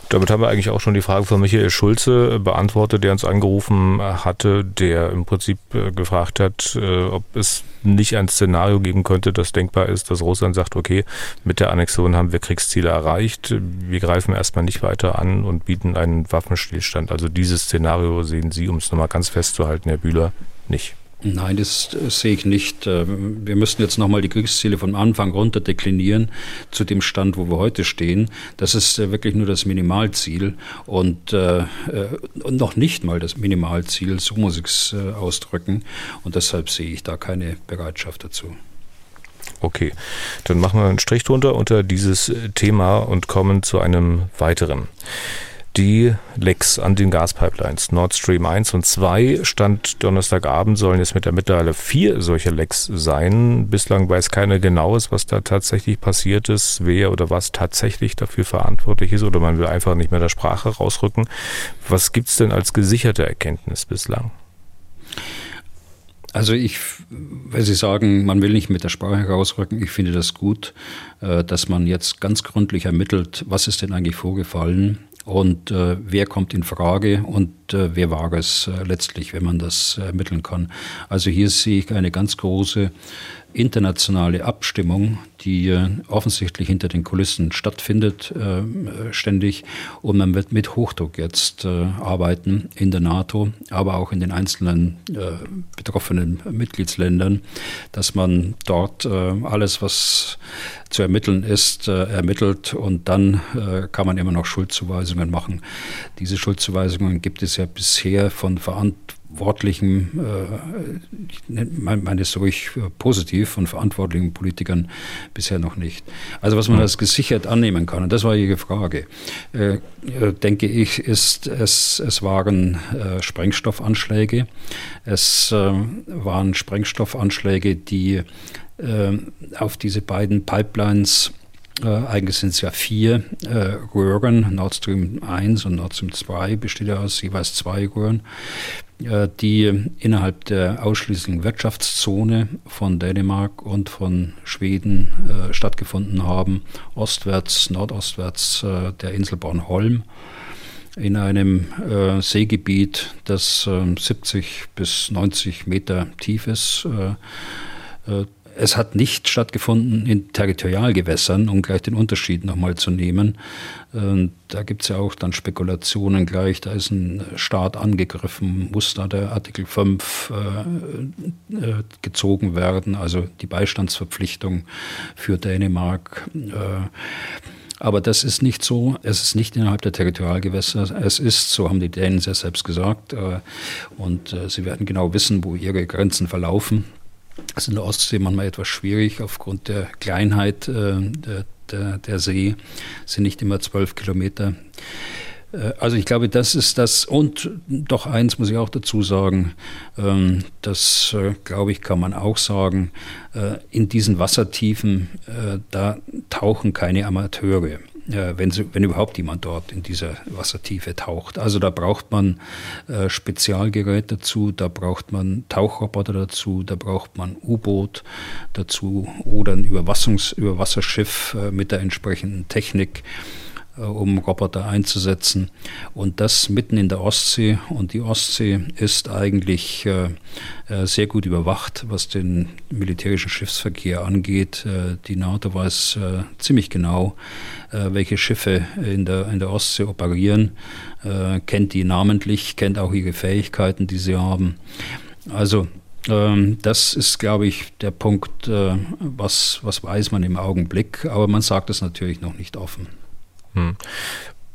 Damit haben wir eigentlich auch schon die Frage von Michael Schulze beantwortet, der uns angerufen hatte, der im Prinzip äh, gefragt hat, äh, ob es nicht ein Szenario geben könnte, das denkbar ist, dass Russland sagt, okay, mit der Annexion haben wir Kriegsziele erreicht, wir greifen erstmal nicht weiter an und bieten einen Waffenstillstand. Also dieses Szenario sehen Sie, um es nochmal ganz festzuhalten, Herr Bühler, nicht. Nein, das sehe ich nicht. Äh, wir müssen jetzt nochmal die Kriegsziele vom Anfang runter deklinieren zu dem Stand, wo wir heute stehen. Das ist äh, wirklich nur das Minimalziel und, äh, und noch nicht mal das Minimalziel, so muss ich es ausdrücken. Und deshalb sehe ich da keine Bereitschaft dazu. Okay, dann machen wir einen Strich drunter unter dieses Thema und kommen zu einem weiteren die Lecks an den Gaspipelines Nord Stream 1 und 2 stand Donnerstagabend, sollen jetzt mit der mittlerweile vier solche Lecks sein. Bislang weiß keiner genaues, was da tatsächlich passiert ist, wer oder was tatsächlich dafür verantwortlich ist oder man will einfach nicht mehr der Sprache rausrücken. Was gibt es denn als gesicherte Erkenntnis bislang? Also ich, wenn Sie sagen, man will nicht mit der Sprache rausrücken, ich finde das gut, äh, dass man jetzt ganz gründlich ermittelt, was ist denn eigentlich vorgefallen und äh, wer kommt in Frage und äh, wer war es äh, letztlich, wenn man das ermitteln kann. Also hier sehe ich eine ganz große internationale Abstimmung, die äh, offensichtlich hinter den Kulissen stattfindet, äh, ständig. Und man wird mit Hochdruck jetzt äh, arbeiten in der NATO, aber auch in den einzelnen betroffenen Mitgliedsländern, dass man dort alles, was zu ermitteln ist, ermittelt und dann kann man immer noch Schuldzuweisungen machen. Diese Schuldzuweisungen gibt es ja bisher von Verantwortlichen verantwortlichen, äh, ich meine es ruhig äh, positiv, von verantwortlichen Politikern bisher noch nicht. Also was man als gesichert annehmen kann, und das war Ihre Frage, äh, äh, denke ich, ist, es, es waren äh, Sprengstoffanschläge. Es äh, waren Sprengstoffanschläge, die auf diese beiden Pipelines äh, eigentlich sind es ja vier äh, Röhren, Nord Stream 1 und Nord Stream 2 besteht ja aus jeweils zwei Röhren, äh, die innerhalb der ausschließlichen Wirtschaftszone von Dänemark und von Schweden äh, stattgefunden haben, ostwärts, nordostwärts äh, der Insel Bornholm in einem äh, Seegebiet, das äh, 70 bis 90 Meter tief ist. Es hat nicht stattgefunden in Territorialgewässern, um gleich den Unterschied nochmal zu nehmen. Ähm, da gibt es ja auch dann Spekulationen gleich, da ist ein Staat angegriffen, muss da der Artikel 5 äh, äh, gezogen werden, also die Beistandsverpflichtung für Dänemark. Äh, aber das ist nicht so. Es ist nicht innerhalb der Territorialgewässer. Es ist, so haben die Dänen sehr selbst gesagt, äh, und äh, sie werden genau wissen, wo ihre Grenzen verlaufen. Ist in der Ostsee manchmal etwas schwierig aufgrund der Kleinheit äh, der, der, der See. Es sind nicht immer zwölf Kilometer. Äh, also ich glaube, das ist das. Und doch eins muss ich auch dazu sagen, ähm, das äh, glaube ich, kann man auch sagen, äh, in diesen Wassertiefen, da tauchen keine Amateure wenn, sie, wenn überhaupt jemand dort in dieser Wassertiefe taucht. Also da braucht man äh, Spezialgerät dazu, da braucht man Tauchroboter dazu, da braucht man U-Boot dazu oder ein Überwassungs Überwasserschiff äh, mit der entsprechenden Technik. Äh, um Roboter einzusetzen. Und das mitten in der Ostsee. Und die Ostsee ist eigentlich äh, äh, sehr gut überwacht, was den militärischen Schiffsverkehr angeht. die NATO weiß ziemlich genau, welche Schiffe in der, in der Ostsee operieren, kennt die namentlich, kennt auch ihre Fähigkeiten, die sie haben. Also ähm, das ist, glaube ich, der Punkt, was, was weiß man im Augenblick, aber man sagt es natürlich noch nicht offen. Hm.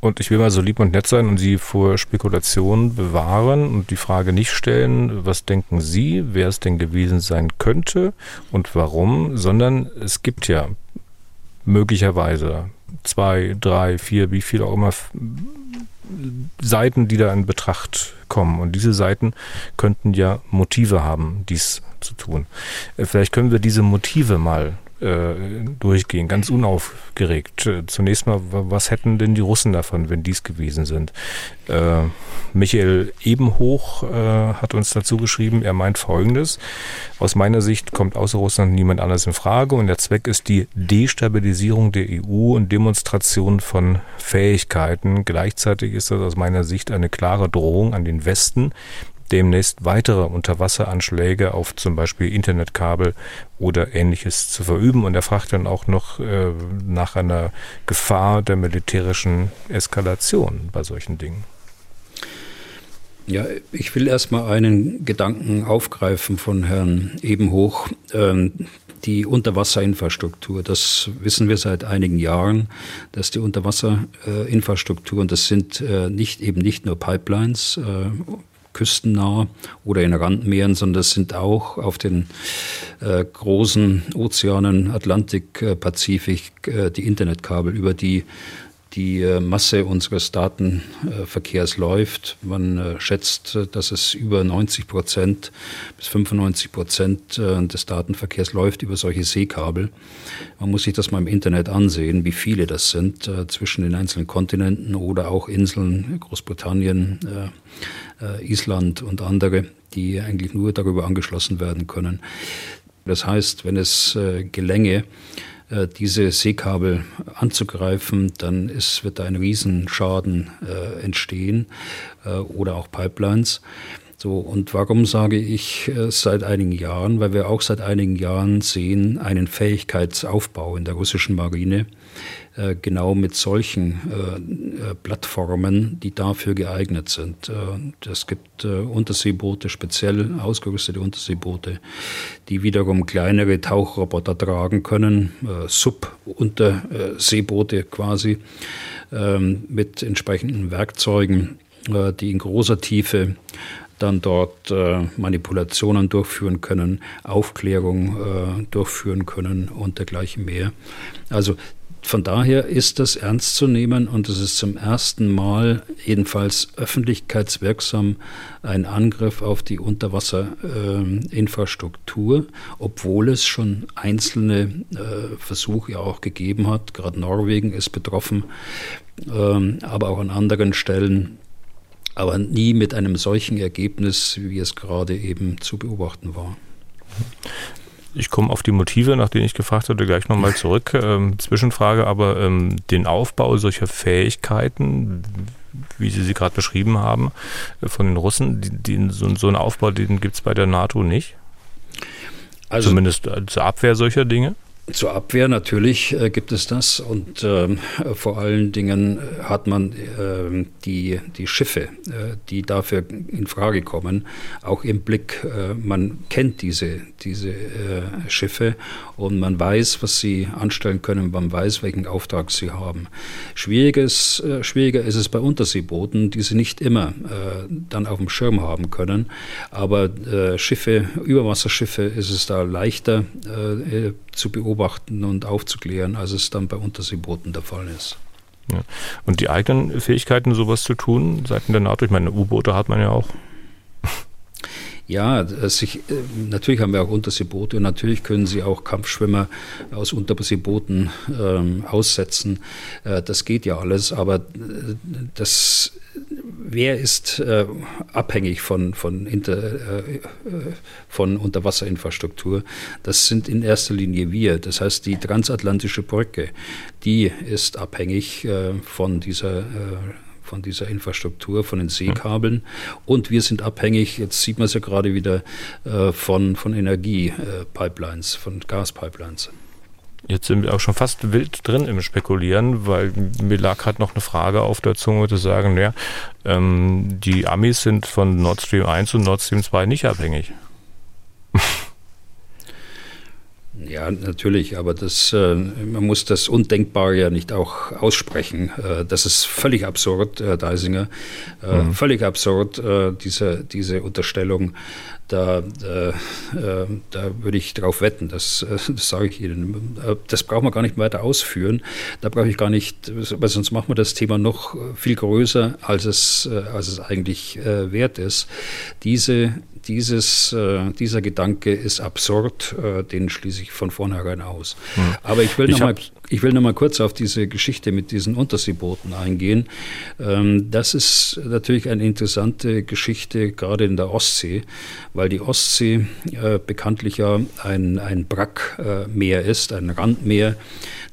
Und ich will mal so lieb und nett sein und Sie vor Spekulationen bewahren und die Frage nicht stellen, was denken Sie, wer es denn gewesen sein könnte und warum, sondern es gibt ja möglicherweise zwei, drei, vier, wie viel auch immer Seiten, die da in Betracht kommen. Und diese Seiten könnten ja Motive haben, dies zu tun. Äh, vielleicht können wir diese Motive mal durchgehen, ganz unaufgeregt. Zunächst mal, was hätten denn die Russen davon, wenn dies gewesen sind? Äh, Michael Ebenhoch äh, hat uns dazu geschrieben, er meint Folgendes. Aus meiner Sicht kommt außer Russland niemand anders in Frage und der Zweck ist die Destabilisierung der EU und Demonstration von Fähigkeiten. Gleichzeitig ist das aus meiner Sicht eine klare Drohung an den Westen, demnächst weitere Unterwasseranschläge auf zum Beispiel Internetkabel oder ähnliches zu verüben. Und er fragt dann auch noch äh, nach einer Gefahr der militärischen Eskalation bei solchen Dingen. Ja, ich will erstmal einen Gedanken aufgreifen von Herrn Ebenhoch. Ähm, die Unterwasserinfrastruktur, das wissen wir seit einigen Jahren, dass die Unterwasserinfrastruktur, und das sind äh, nicht eben nicht nur Pipelines, äh, küstennah oder in Randmeeren, sondern es sind auch auf den äh, großen Ozeanen Atlantik, äh, Pazifik äh, die Internetkabel, über die die äh, Masse unseres Datenverkehrs läuft. Man äh, schätzt, äh, dass es über 90 Prozent bis 95 Prozent des Datenverkehrs läuft über solche Seekabel. Man muss sich das mal im Internet ansehen, wie viele das sind zwischen den einzelnen Kontinenten oder auch Inseln, Großbritannien, Island und andere, die eigentlich nur darüber angeschlossen werden können. Das heißt, wenn es gelänge, äh, diese Seekabel anzugreifen, dann ist, wird ein Riesenschaden äh, entstehen äh, oder auch Pipelines. So, und warum sage ich äh, seit einigen Jahren? Weil wir auch seit einigen Jahren sehen einen Fähigkeitsaufbau in der russischen Marine, äh, genau mit solchen äh, Plattformen, die dafür geeignet sind. Es gibt Unterseeboote, speziell ausgerüstete Unterseeboote, die wiederum kleinere Tauchroboter tragen können, Sub-Unterseeboote quasi, ähm, mit entsprechenden Werkzeugen, die in großer Tiefe dann dort äh, Manipulationen durchführen können, Aufklärung äh, durchführen können und dergleichen mehr. Also von daher ist das ernst zu nehmen und es ist zum ersten Mal jedenfalls öffentlichkeitswirksam ein Angriff auf die Unterwasserinfrastruktur, äh, obwohl es schon einzelne äh, Versuche auch gegeben hat. Gerade Norwegen ist betroffen, ähm, aber auch an anderen Stellen aber nie mit einem solchen Ergebnis, wie es gerade eben zu beobachten war. Ich komme auf die Motive, nach denen ich gefragt hatte, gleich nochmal zurück. Ähm, Zwischenfrage, aber ähm, den Aufbau solcher Fähigkeiten, wie Sie sie gerade beschrieben haben, äh, von den Russen, die, die, so, so einen Aufbau, den gibt es bei der NATO nicht? Also, Zumindest zur Abwehr solcher Dinge? Zur Abwehr natürlich äh, gibt es das und äh, vor allen Dingen äh, hat man äh, die, die Schiffe, äh, die dafür in Frage kommen, auch im Blick. Äh, man kennt diese, diese Schiffe und man weiß, was sie anstellen können, man weiß, welchen Auftrag sie haben. Schwieriges, schwieriger ist es bei Unterseebooten, die sie nicht immer dann auf dem Schirm haben können, aber Schiffe, Überwasserschiffe ist es da leichter zu beobachten und aufzuklären, als es dann bei Unterseebooten der Fall ist. Ja. Und die eigenen Fähigkeiten, sowas zu tun, seitens der NATO, ich meine, U-Boote hat man ja auch. Ja, sich, äh, natürlich haben wir auch Unterseeboote und natürlich können sie auch Kampfschwimmer aus Unterseebooten ähm, aussetzen. Äh, das geht ja alles, aber äh, das, wer ist äh, abhängig von, von, Inter, äh, von Unterwasserinfrastruktur? Das sind in erster Linie wir. Das heißt, die transatlantische Brücke, die ist abhängig äh, von dieser von dieser Infrastruktur, von den Seekabeln. Und wir sind abhängig, jetzt sieht man es ja gerade wieder, äh, von, von Energiepipelines, von Gaspipelines. Jetzt sind wir auch schon fast wild drin im Spekulieren, weil mir lag gerade noch eine Frage auf der Zunge zu sagen, naja, ähm, die Amis sind von Nord Stream 1 und Nord Stream 2 nicht abhängig. Ja, natürlich, aber das, äh, man muss das Undenkbare ja nicht auch aussprechen. Äh, das ist völlig absurd, Herr Deisinger. Äh, mhm. Völlig absurd, äh, diese, diese Unterstellung. Da, äh, da würde ich darauf wetten, das, äh, das sage ich Ihnen. Das braucht man gar nicht weiter ausführen. Da brauche ich gar nicht, weil sonst machen wir das Thema noch viel größer, als es, als es eigentlich wert ist. Diese dieses, äh, dieser Gedanke ist absurd, äh, den schließe ich von vornherein aus. Hm. Aber ich will nochmal ich will noch mal kurz auf diese Geschichte mit diesen Unterseebooten eingehen. Ähm, das ist natürlich eine interessante Geschichte, gerade in der Ostsee, weil die Ostsee äh, bekanntlich ja ein, ein Brackmeer ist, ein Randmeer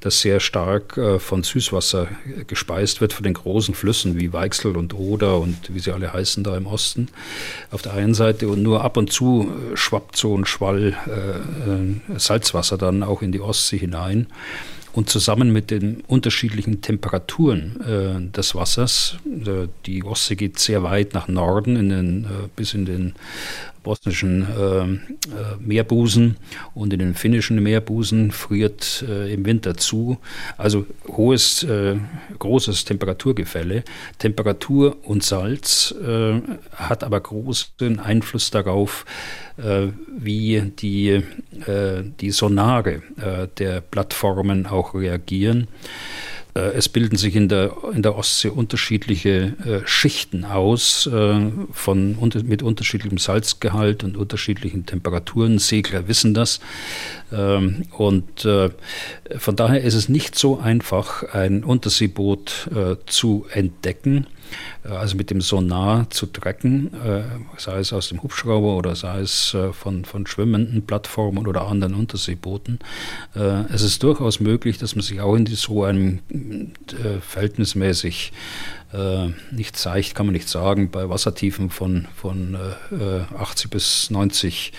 das sehr stark äh, von Süßwasser gespeist wird, von den großen Flüssen wie Weichsel und Oder und wie sie alle heißen da im Osten auf der einen Seite und nur ab und zu äh, schwappt so ein Schwall Salzwasser dann auch in die Ostsee hinein. Und zusammen mit den unterschiedlichen Temperaturen äh, des Wassers, äh, die Ostsee geht sehr weit nach Norden, in den, äh, bis in den bosnischen äh, äh, Meerbusen und in den finnischen Meerbusen friert äh, im Winter zu. Also hohes, äh, großes Temperaturgefälle. Temperatur und Salz hat aber großen Einfluss darauf, wie die, die Sonare der Plattformen auch reagieren. Äh, es bilden sich in der, in der Ostsee unterschiedliche äh, Schichten aus, äh, von, unter, mit unterschiedlichem Salzgehalt und unterschiedlichen Temperaturen. Segler wissen das. Ähm, und äh, von daher ist es nicht so einfach, ein Unterseeboot äh, zu entdecken also mit dem Sonar zu tracken, äh, sei es aus dem Hubschrauber oder sei es äh, von, von schwimmenden Plattformen oder anderen Unterseebooten. Es ist durchaus möglich, dass man sich auch in so einem verhältnismäßig nicht seicht, kann man nicht sagen, bei Wassertiefen von, von 80 bis 90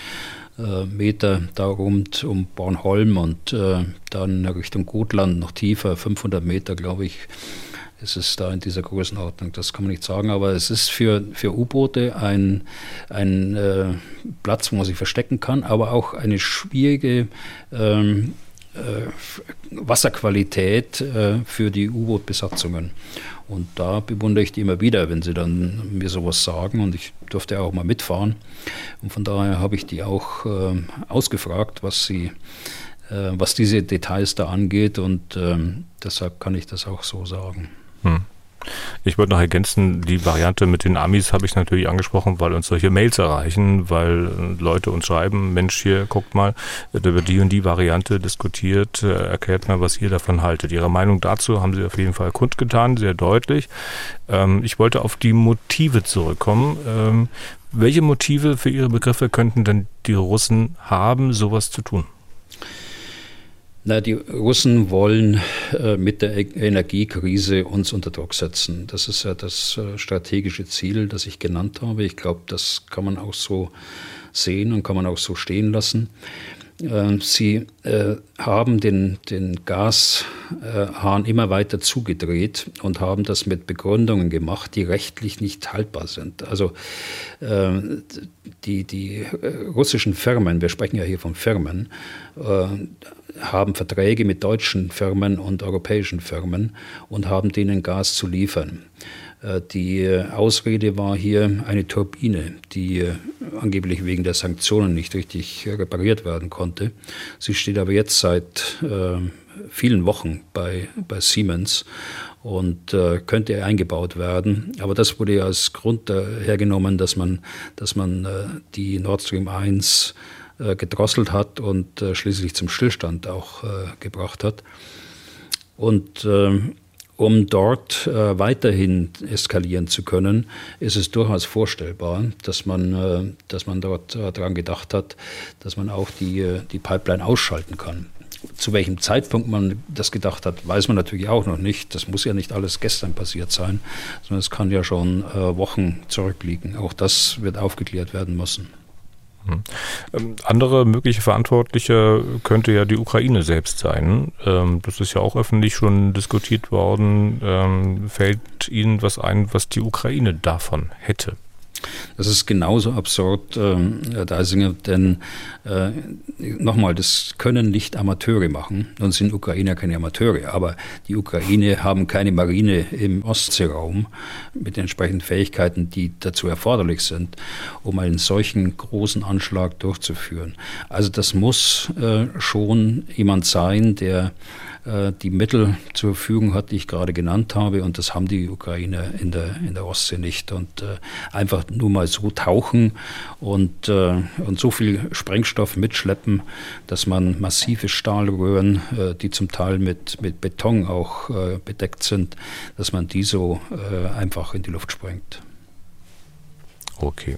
Meter da rund um Bornholm und dann Richtung Gotland noch tiefer, 500 Meter, glaube ich, ist es da in dieser Größenordnung. Das kann man nicht sagen, aber es ist für, für U-Boote ein, ein äh, Platz, wo man sich verstecken kann, aber auch eine schwierige ähm, äh, Wasserqualität äh, für die U-Boot-Besatzungen. Und da bewundere ich die immer wieder, wenn sie dann mir sowas sagen. Und ich durfte auch mal mitfahren. Und von daher habe ich die auch äh, ausgefragt, was sie äh, was diese Details da angeht und ähm, deshalb kann ich das auch so sagen. Hm. Ich wollte noch ergänzen, die Variante mit den Amis habe ich natürlich angesprochen, weil uns solche Mails erreichen, weil äh, Leute uns schreiben, Mensch, hier, guckt mal, über die und die Variante diskutiert, äh, erklärt mal, was ihr davon haltet. Ihre Meinung dazu haben Sie auf jeden Fall kundgetan, sehr deutlich. Ähm, ich wollte auf die Motive zurückkommen. Ähm, welche Motive für Ihre Begriffe könnten denn die Russen haben, sowas zu tun? Na, die Russen wollen mit der e-, Energiekrise uns unter Druck setzen. Das ist ja das äh, strategische Ziel, das ich genannt habe. Ich glaube, das kann man auch so sehen und kann man auch so stehen lassen. Äh, sie äh, haben den, den Gashahn immer weiter zugedreht und haben das mit Begründungen gemacht, die rechtlich nicht haltbar sind. Also äh, die, die russischen Firmen, wir sprechen ja hier von Firmen, haben Verträge mit deutschen Firmen und europäischen Firmen und haben denen Gas zu liefern. Äh, die Ausrede war hier eine Turbine, die äh, angeblich wegen der Sanktionen nicht richtig repariert werden konnte. Sie steht aber jetzt seit äh, vielen Wochen bei, bei Siemens und äh, könnte eingebaut werden. Aber das wurde ja als Grund hergenommen, dass man, dass man äh, die Nord Stream 1 äh, gedrosselt hat und schließlich zum Stillstand auch gebracht hat. Und ähm, um dort äh, weiterhin eskalieren zu können, ist es durchaus vorstellbar, dass man, äh, dass man dort äh, daran gedacht hat, dass man auch die, äh, die Pipeline ausschalten kann. Zu welchem Zeitpunkt man das gedacht hat, weiß man natürlich auch noch nicht. Das muss ja nicht alles gestern passiert sein, sondern es kann ja schon äh, Wochen zurückliegen. Auch das wird aufgeklärt werden müssen. Hm. Ähm, andere mögliche Verantwortliche könnte ja die Ukraine selbst sein. Ähm, das ist ja auch öffentlich schon diskutiert worden. Ähm, fällt Ihnen was ein, was die Ukraine davon hätte? Das ist genauso absurd, äh, Herr Deisinger, denn äh, nochmal, das können nicht Amateure machen. Nun sind Ukrainer keine Amateure, aber die Ukraine haben keine Marine im Ostseeraum mit den entsprechenden Fähigkeiten, die dazu erforderlich sind, um einen solchen großen Anschlag durchzuführen. Also das muss äh, schon jemand sein, der die Mittel zur Verfügung hat, die ich gerade genannt habe. Und das haben die Ukrainer in der, in der Ostsee nicht. Und äh, einfach nur mal so tauchen und, äh, und so viel Sprengstoff mitschleppen, dass man massive Stahlröhren, äh, die zum Teil mit, mit Beton auch äh, bedeckt sind, dass man die so äh, einfach in die Luft sprengt. Okay.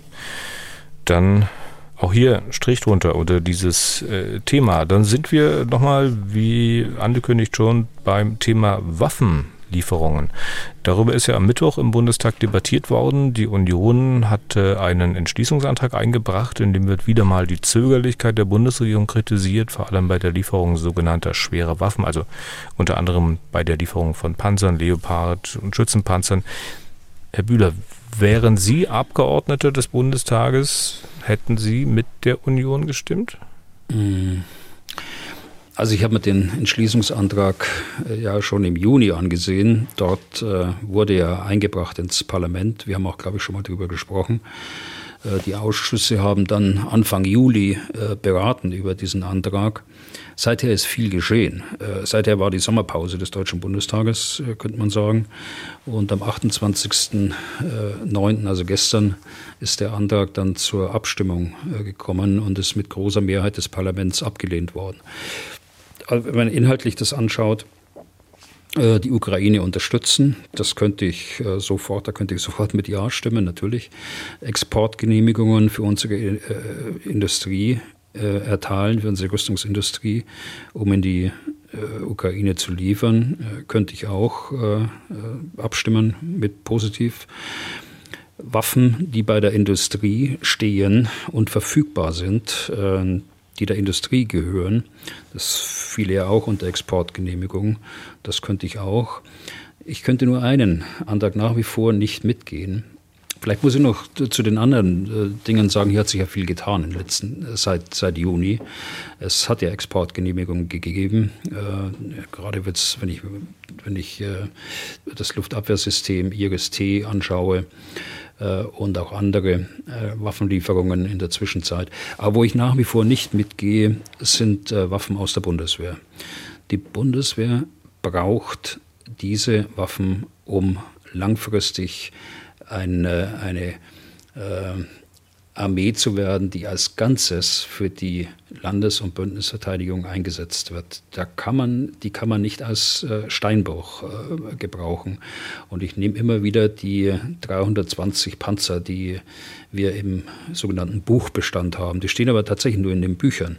Dann auch hier Strich drunter unter dieses äh, Thema. Dann sind wir nochmal, wie angekündigt schon, beim Thema Waffenlieferungen. Darüber ist ja am Mittwoch im Bundestag debattiert worden. Die Union hatte einen Entschließungsantrag eingebracht, in dem wird wieder mal die Zögerlichkeit der Bundesregierung kritisiert, vor allem bei der Lieferung sogenannter schwerer Waffen, also unter anderem bei der Lieferung von Panzern, Leopard und Schützenpanzern. Herr Bühler, wären Sie Abgeordnete des Bundestages, hätten Sie mit der Union gestimmt? Mm. Also ich habe mir den Entschließungsantrag äh, ja schon im Juni angesehen. Dort äh, wurde er eingebracht ins Parlament. Wir haben auch, glaube ich, schon mal darüber gesprochen. Äh, die Ausschüsse haben dann Anfang Juli äh, beraten über diesen Antrag. Seither ist viel geschehen. Äh, seither war die Sommerpause des Deutschen Bundestages, könnte man sagen. Und am 28.09., also gestern, ist der Antrag dann zur Abstimmung gekommen und ist mit großer Mehrheit des Parlaments abgelehnt worden. Wenn man inhaltlich das anschaut, äh, die Ukraine unterstützen. Das könnte ich äh, sofort, da könnte ich sofort mit Ja stimmen, natürlich. Exportgenehmigungen für unsere äh, erteilen, für unsere Rüstungsindustrie, um in die Ukraine zu liefern, könnte ich auch abstimmen mit positiv. Waffen, die bei der Industrie stehen und verfügbar sind, die der Industrie gehören. Das fiel ja auch unter Exportgenehmigung. Das könnte ich auch. Ich könnte nur einen Antrag nach wie vor nicht mitgehen. Vielleicht muss ich noch zu den anderen äh, Dingen sagen, hier hat sich ja viel getan in letzten, äh, seit, seit Juni. Es hat ja Exportgenehmigungen gegeben. Äh, gerade wenn ich, wenn ich äh, das Luftabwehrsystem IRIS-T anschaue, äh, und auch andere äh, Waffenlieferungen in der Zwischenzeit. Aber wo ich nach wie vor nicht mitgehe, sind äh, Waffen aus der Bundeswehr. Die Bundeswehr braucht diese Waffen, um langfristig eine, eine äh, Armee zu werden, die als Ganzes für die Landes- und Bündnisverteidigung eingesetzt wird. Da kann man, die kann man nicht als äh, Steinbruch äh, gebrauchen. Und ich nehme immer wieder die 320 Panzer, die wir im sogenannten Buchbestand haben. Die stehen aber tatsächlich nur in den Büchern.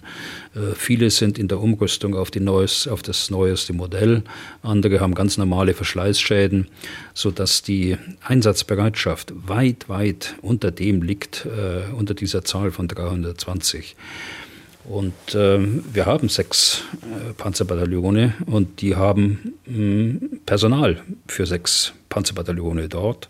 Äh, viele sind in der Umrüstung auf, neues, auf, das neueste Modell. Andere haben ganz normale Verschleißschäden, sodass die Einsatzbereitschaft weit, weit unter dem liegt, unter dieser Zahl von 320. Und äh, wir haben sechs äh, Panzerbataillone und die haben mh, hm, Personal für sechs Panzerbataillone dort.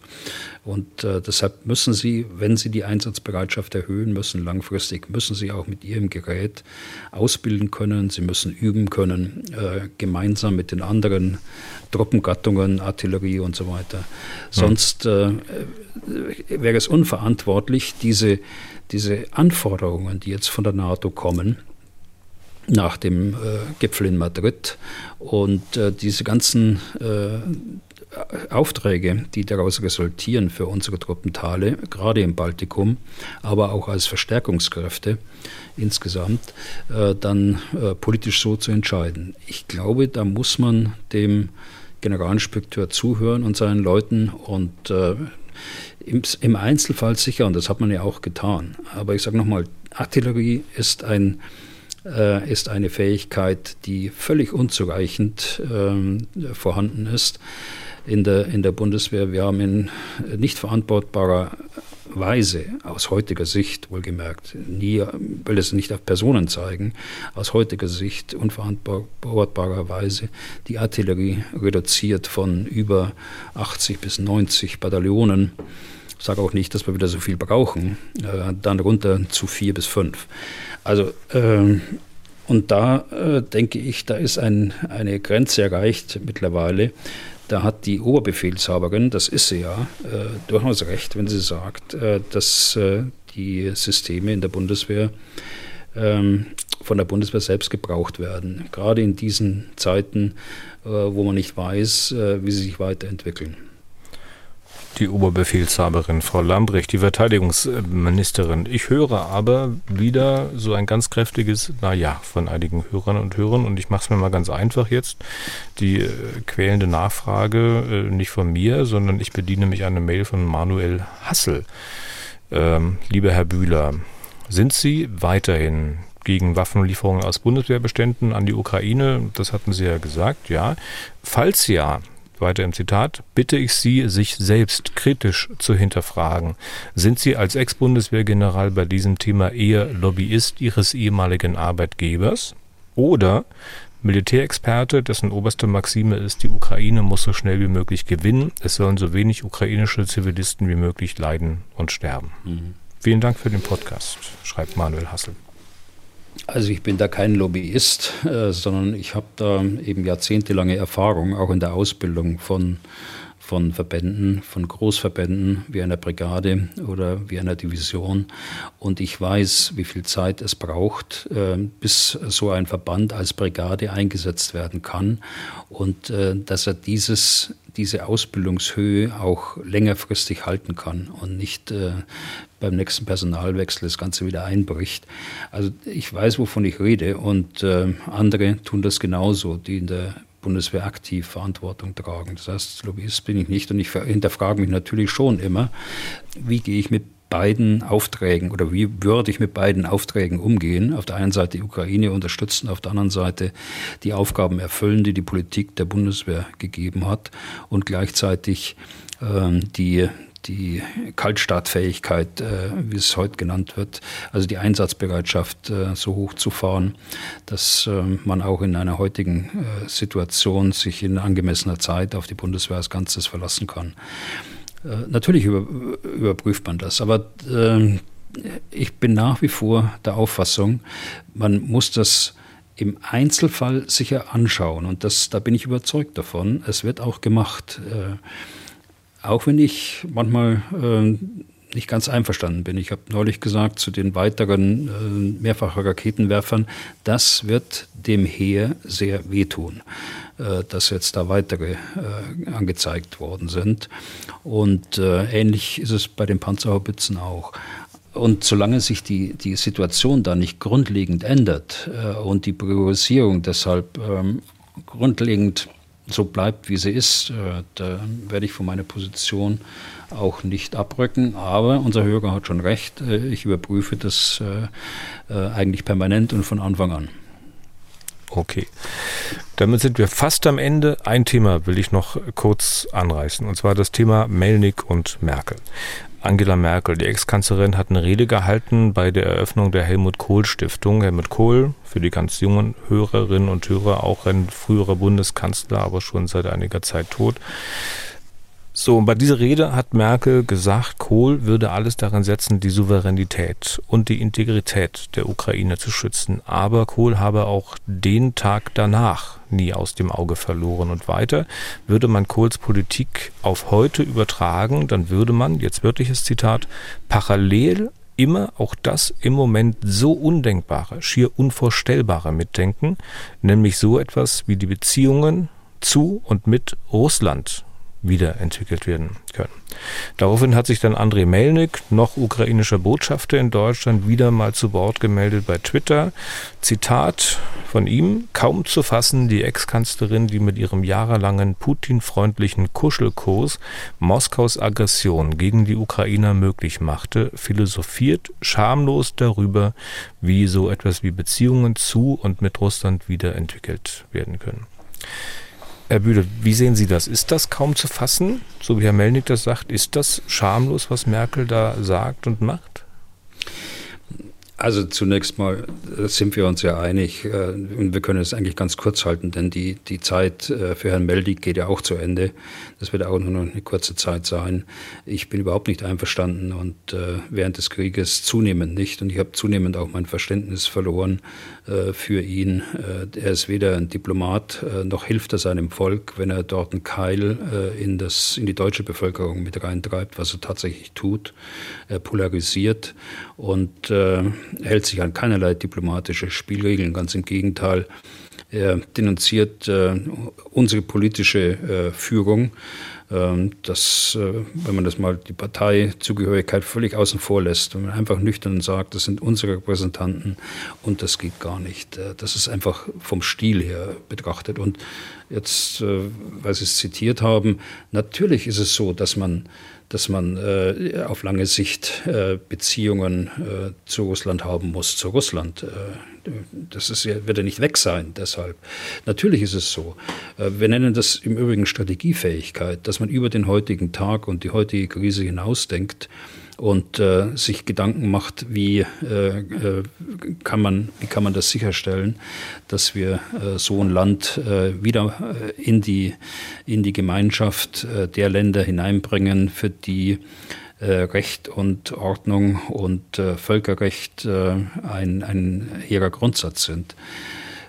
Und äh, deshalb müssen sie, wenn sie die Einsatzbereitschaft erhöhen müssen, langfristig, müssen sie auch mit ihrem Gerät ausbilden können. Sie müssen üben können, äh, gemeinsam mit den anderen Truppengattungen, Artillerie und so weiter. Sonst äh, wäre es unverantwortlich, diese diese Anforderungen, die jetzt von der NATO kommen, nach dem äh, Gipfel in Madrid und äh, diese ganzen äh, Aufträge, die daraus resultieren für unsere Truppentale, gerade im Baltikum, aber auch als Verstärkungskräfte insgesamt, äh, dann äh, politisch so zu entscheiden. Ich glaube, da muss man dem Generalinspekteur zuhören und seinen Leuten und äh, im, Im Einzelfall sicher, und das hat man ja auch getan. Aber ich sage nochmal, Artillerie ist, ein, äh, ist eine Fähigkeit, die völlig unzureichend äh, vorhanden ist in der, in der Bundeswehr. Wir haben in nicht verantwortbarer Weise, aus heutiger Sicht wohlgemerkt, nie will es nicht auf Personen zeigen, aus heutiger Sicht unverantwortbarer Weise die Artillerie reduziert von über 80 bis 90 Bataillonen ich sage auch nicht, dass wir wieder so viel brauchen, äh, dann runter zu vier bis fünf. Also ähm, und da äh, denke ich, da ist ein, eine Grenze erreicht mittlerweile. Da hat die Oberbefehlshaberin, das ist sie ja, äh, durchaus recht, wenn sie sagt, äh, dass äh, die Systeme in der Bundeswehr ähm, von der Bundeswehr selbst gebraucht werden. Gerade in diesen Zeiten, äh, wo man nicht weiß, wie sie sich weiterentwickeln die Oberbefehlshaberin, Frau Lambrecht, die Verteidigungsministerin. Ich höre aber wieder so ein ganz kräftiges Naja von einigen Hörern und Hörern und ich mache es mir mal ganz einfach jetzt. Die äh, quälende Nachfrage äh, nicht von mir, sondern ich bediene mich an eine Mail von Manuel Hassel. Ähm, lieber Herr Bühler, sind Sie weiterhin gegen Waffenlieferungen aus Bundeswehrbeständen an die Ukraine? Das hatten Sie ja gesagt, ja. Falls ja, weiter im Zitat, bitte ich Sie, sich selbst kritisch zu hinterfragen. Sind Sie als Ex-Bundeswehrgeneral bei diesem Thema eher Lobbyist Ihres ehemaligen Arbeitgebers oder Militärexperte, dessen oberste Maxime ist, die Ukraine muss so schnell wie möglich gewinnen, es sollen so wenig ukrainische Zivilisten wie möglich leiden und sterben. Mhm. Vielen Dank für den Podcast, schreibt Manuel Hassel. Also ich bin da kein Lobbyist, äh, sondern ich habe da eben jahrzehntelange Erfahrung, auch in der Ausbildung von, von Verbänden, von Großverbänden wie einer Brigade oder wie einer Division. Und ich weiß, wie viel Zeit es braucht, äh, bis so ein Verband als Brigade eingesetzt werden kann und äh, dass er dieses diese Ausbildungshöhe auch längerfristig halten kann und nicht äh, beim nächsten Personalwechsel das Ganze wieder einbricht. Also ich weiß, wovon ich rede und andere tun das genauso, die in der Bundeswehr aktiv Verantwortung tragen. Das heißt, Lobbyist bin ich nicht und ich hinterfrage mich natürlich schon immer, wie gehe ich mit beiden Aufträgen oder wie würde ich mit beiden Aufträgen umgehen? Auf der einen Seite die Ukraine unterstützen, auf der anderen Seite die Aufgaben erfüllen, die die Politik der Bundeswehr gegeben hat und gleichzeitig ähm, die die Kaltstartfähigkeit, äh, wie es heute genannt wird, also die Einsatzbereitschaft äh, so hoch zu fahren, dass äh, man auch in einer heutigen äh, Situation sich in angemessener Zeit auf die Bundeswehr als Ganzes verlassen kann. Äh, natürlich über, überprüft man das, aber äh, ich bin nach wie vor der Auffassung, man muss das im Einzelfall sicher anschauen und das, da bin ich überzeugt davon. Es wird auch gemacht. Äh, auch wenn ich manchmal äh, nicht ganz einverstanden bin. Ich habe neulich gesagt zu den weiteren äh, mehrfachen Raketenwerfern, das wird dem Heer sehr wehtun, äh, dass jetzt da weitere äh, angezeigt worden sind. Und äh, ähnlich ist es bei den Panzerhaubitzen auch. Und solange sich die, die Situation da nicht grundlegend ändert äh, und die Priorisierung deshalb ähm, grundlegend so bleibt, wie sie ist, äh, da werde ich von meiner Position auch nicht abrücken. Aber unser Hörer hat schon recht, äh, ich überprüfe das äh, eigentlich permanent und von Anfang an. Okay. Damit sind wir fast am Ende. Ein Thema will ich noch kurz anreißen, und zwar das Thema Melnik und Merkel. Angela Merkel. Die Ex-Kanzlerin hat eine Rede gehalten bei der Eröffnung der Helmut Kohl Stiftung. Helmut Kohl, für die ganz jungen Hörerinnen und Hörer, auch ein früherer Bundeskanzler, aber schon seit einiger Zeit tot. So, und bei dieser Rede hat Merkel gesagt, Kohl würde alles daran setzen, die Souveränität und die Integrität der Ukraine zu schützen. Aber Kohl habe auch den Tag danach nie aus dem Auge verloren. Und weiter, würde man Kohls Politik auf heute übertragen, dann würde man, jetzt wörtliches Zitat, parallel immer auch das im Moment so Undenkbare, schier Unvorstellbare mitdenken, nämlich so etwas wie die Beziehungen zu und mit Russland wiederentwickelt werden können. Daraufhin hat sich dann Andrei Melnik, noch ukrainischer Botschafter in Deutschland, wieder mal zu Wort gemeldet bei Twitter. Zitat von ihm, kaum zu fassen, die Ex-Kanzlerin, die mit ihrem jahrelangen Putin-freundlichen Kuschelkurs Moskaus Aggression gegen die Ukrainer möglich machte, philosophiert schamlos darüber, wie so etwas wie Beziehungen zu und mit Russland wiederentwickelt werden können. Herr Bühle, wie sehen Sie das? Ist das kaum zu fassen, so wie Herr Melnik das sagt? Ist das schamlos, was Merkel da sagt und macht? Also zunächst mal sind wir uns ja einig äh, und wir können es eigentlich ganz kurz halten, denn die, die Zeit äh, für Herrn Meldig geht ja auch zu Ende. Das wird auch nur noch eine kurze Zeit sein. Ich bin überhaupt nicht einverstanden und äh, während des Krieges zunehmend nicht und ich habe zunehmend auch mein Verständnis verloren für ihn. Er ist weder ein Diplomat noch hilft er seinem Volk, wenn er dort einen Keil in, das, in die deutsche Bevölkerung mit reintreibt, was er tatsächlich tut. Er polarisiert und hält sich an keinerlei diplomatische Spielregeln, ganz im Gegenteil. Er denunziert äh, unsere politische äh, Führung, ähm, dass, äh, wenn man das mal die Parteizugehörigkeit völlig außen vor lässt, wenn man einfach nüchtern sagt, das sind unsere Repräsentanten und das geht gar nicht. Äh, das ist einfach vom Stil her betrachtet. Und jetzt, äh, weil Sie es zitiert haben, natürlich ist es so, dass man dass man äh, auf lange Sicht äh, Beziehungen äh, zu Russland haben muss, zu Russland. Äh, das ist, wird ja nicht weg sein deshalb. Natürlich ist es so. Äh, wir nennen das im Übrigen Strategiefähigkeit, dass man über den heutigen Tag und die heutige Krise hinausdenkt und äh, sich Gedanken macht, wie, äh, äh, kann man, wie kann man das sicherstellen, dass wir äh, so ein Land äh, wieder äh, in, die, in die Gemeinschaft der Länder hineinbringen, für die Recht und Ordnung und Völkerrecht ein, ein hehrer Grundsatz sind.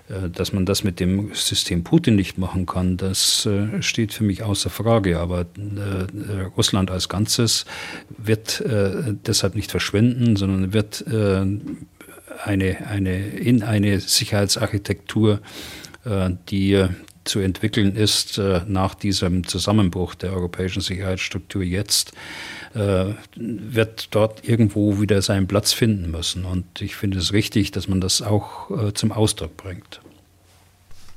Äh, dass man das mit dem System Putin nicht machen kann, das äh, steht für mich außer Frage. Aber äh, Russland als Ganzes wird deshalb nicht verschwinden, sondern wird eine, eine, in eine Sicherheitsarchitektur, die zu entwickeln ist nach diesem Zusammenbruch der europäischen Sicherheitsstruktur jetzt, wird dort irgendwo wieder seinen Platz finden müssen. Und ich finde es richtig, dass man das auch zum Ausdruck bringt.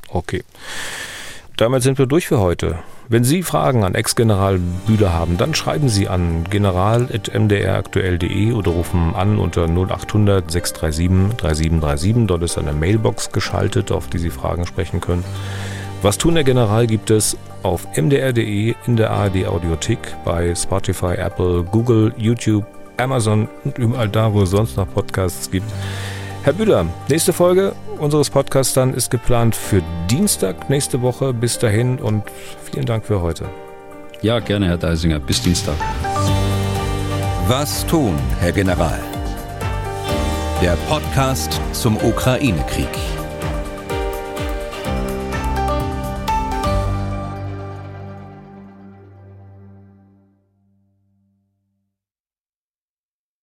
Okay. Damit sind wir durch für heute. Wenn Sie Fragen an Ex-General Bühler haben, dann schreiben Sie an general.mdraktuell.de oder rufen an unter 0800 637 3737. Dort ist eine Mailbox geschaltet, auf die Sie Fragen sprechen können. Was tun der General gibt es auf mdr.de, in der ARD Audiothek, bei Spotify, Apple, Google, YouTube, Amazon und überall da, wo es sonst noch Podcasts gibt. Herr Bühler, nächste Folge unseres Podcasts dann ist geplant für Dienstag nächste Woche. Bis dahin und vielen Dank für heute. Ja, gerne, Herr Deisinger. Bis Dienstag. Was tun, Herr General? Der Podcast zum Ukraine-Krieg.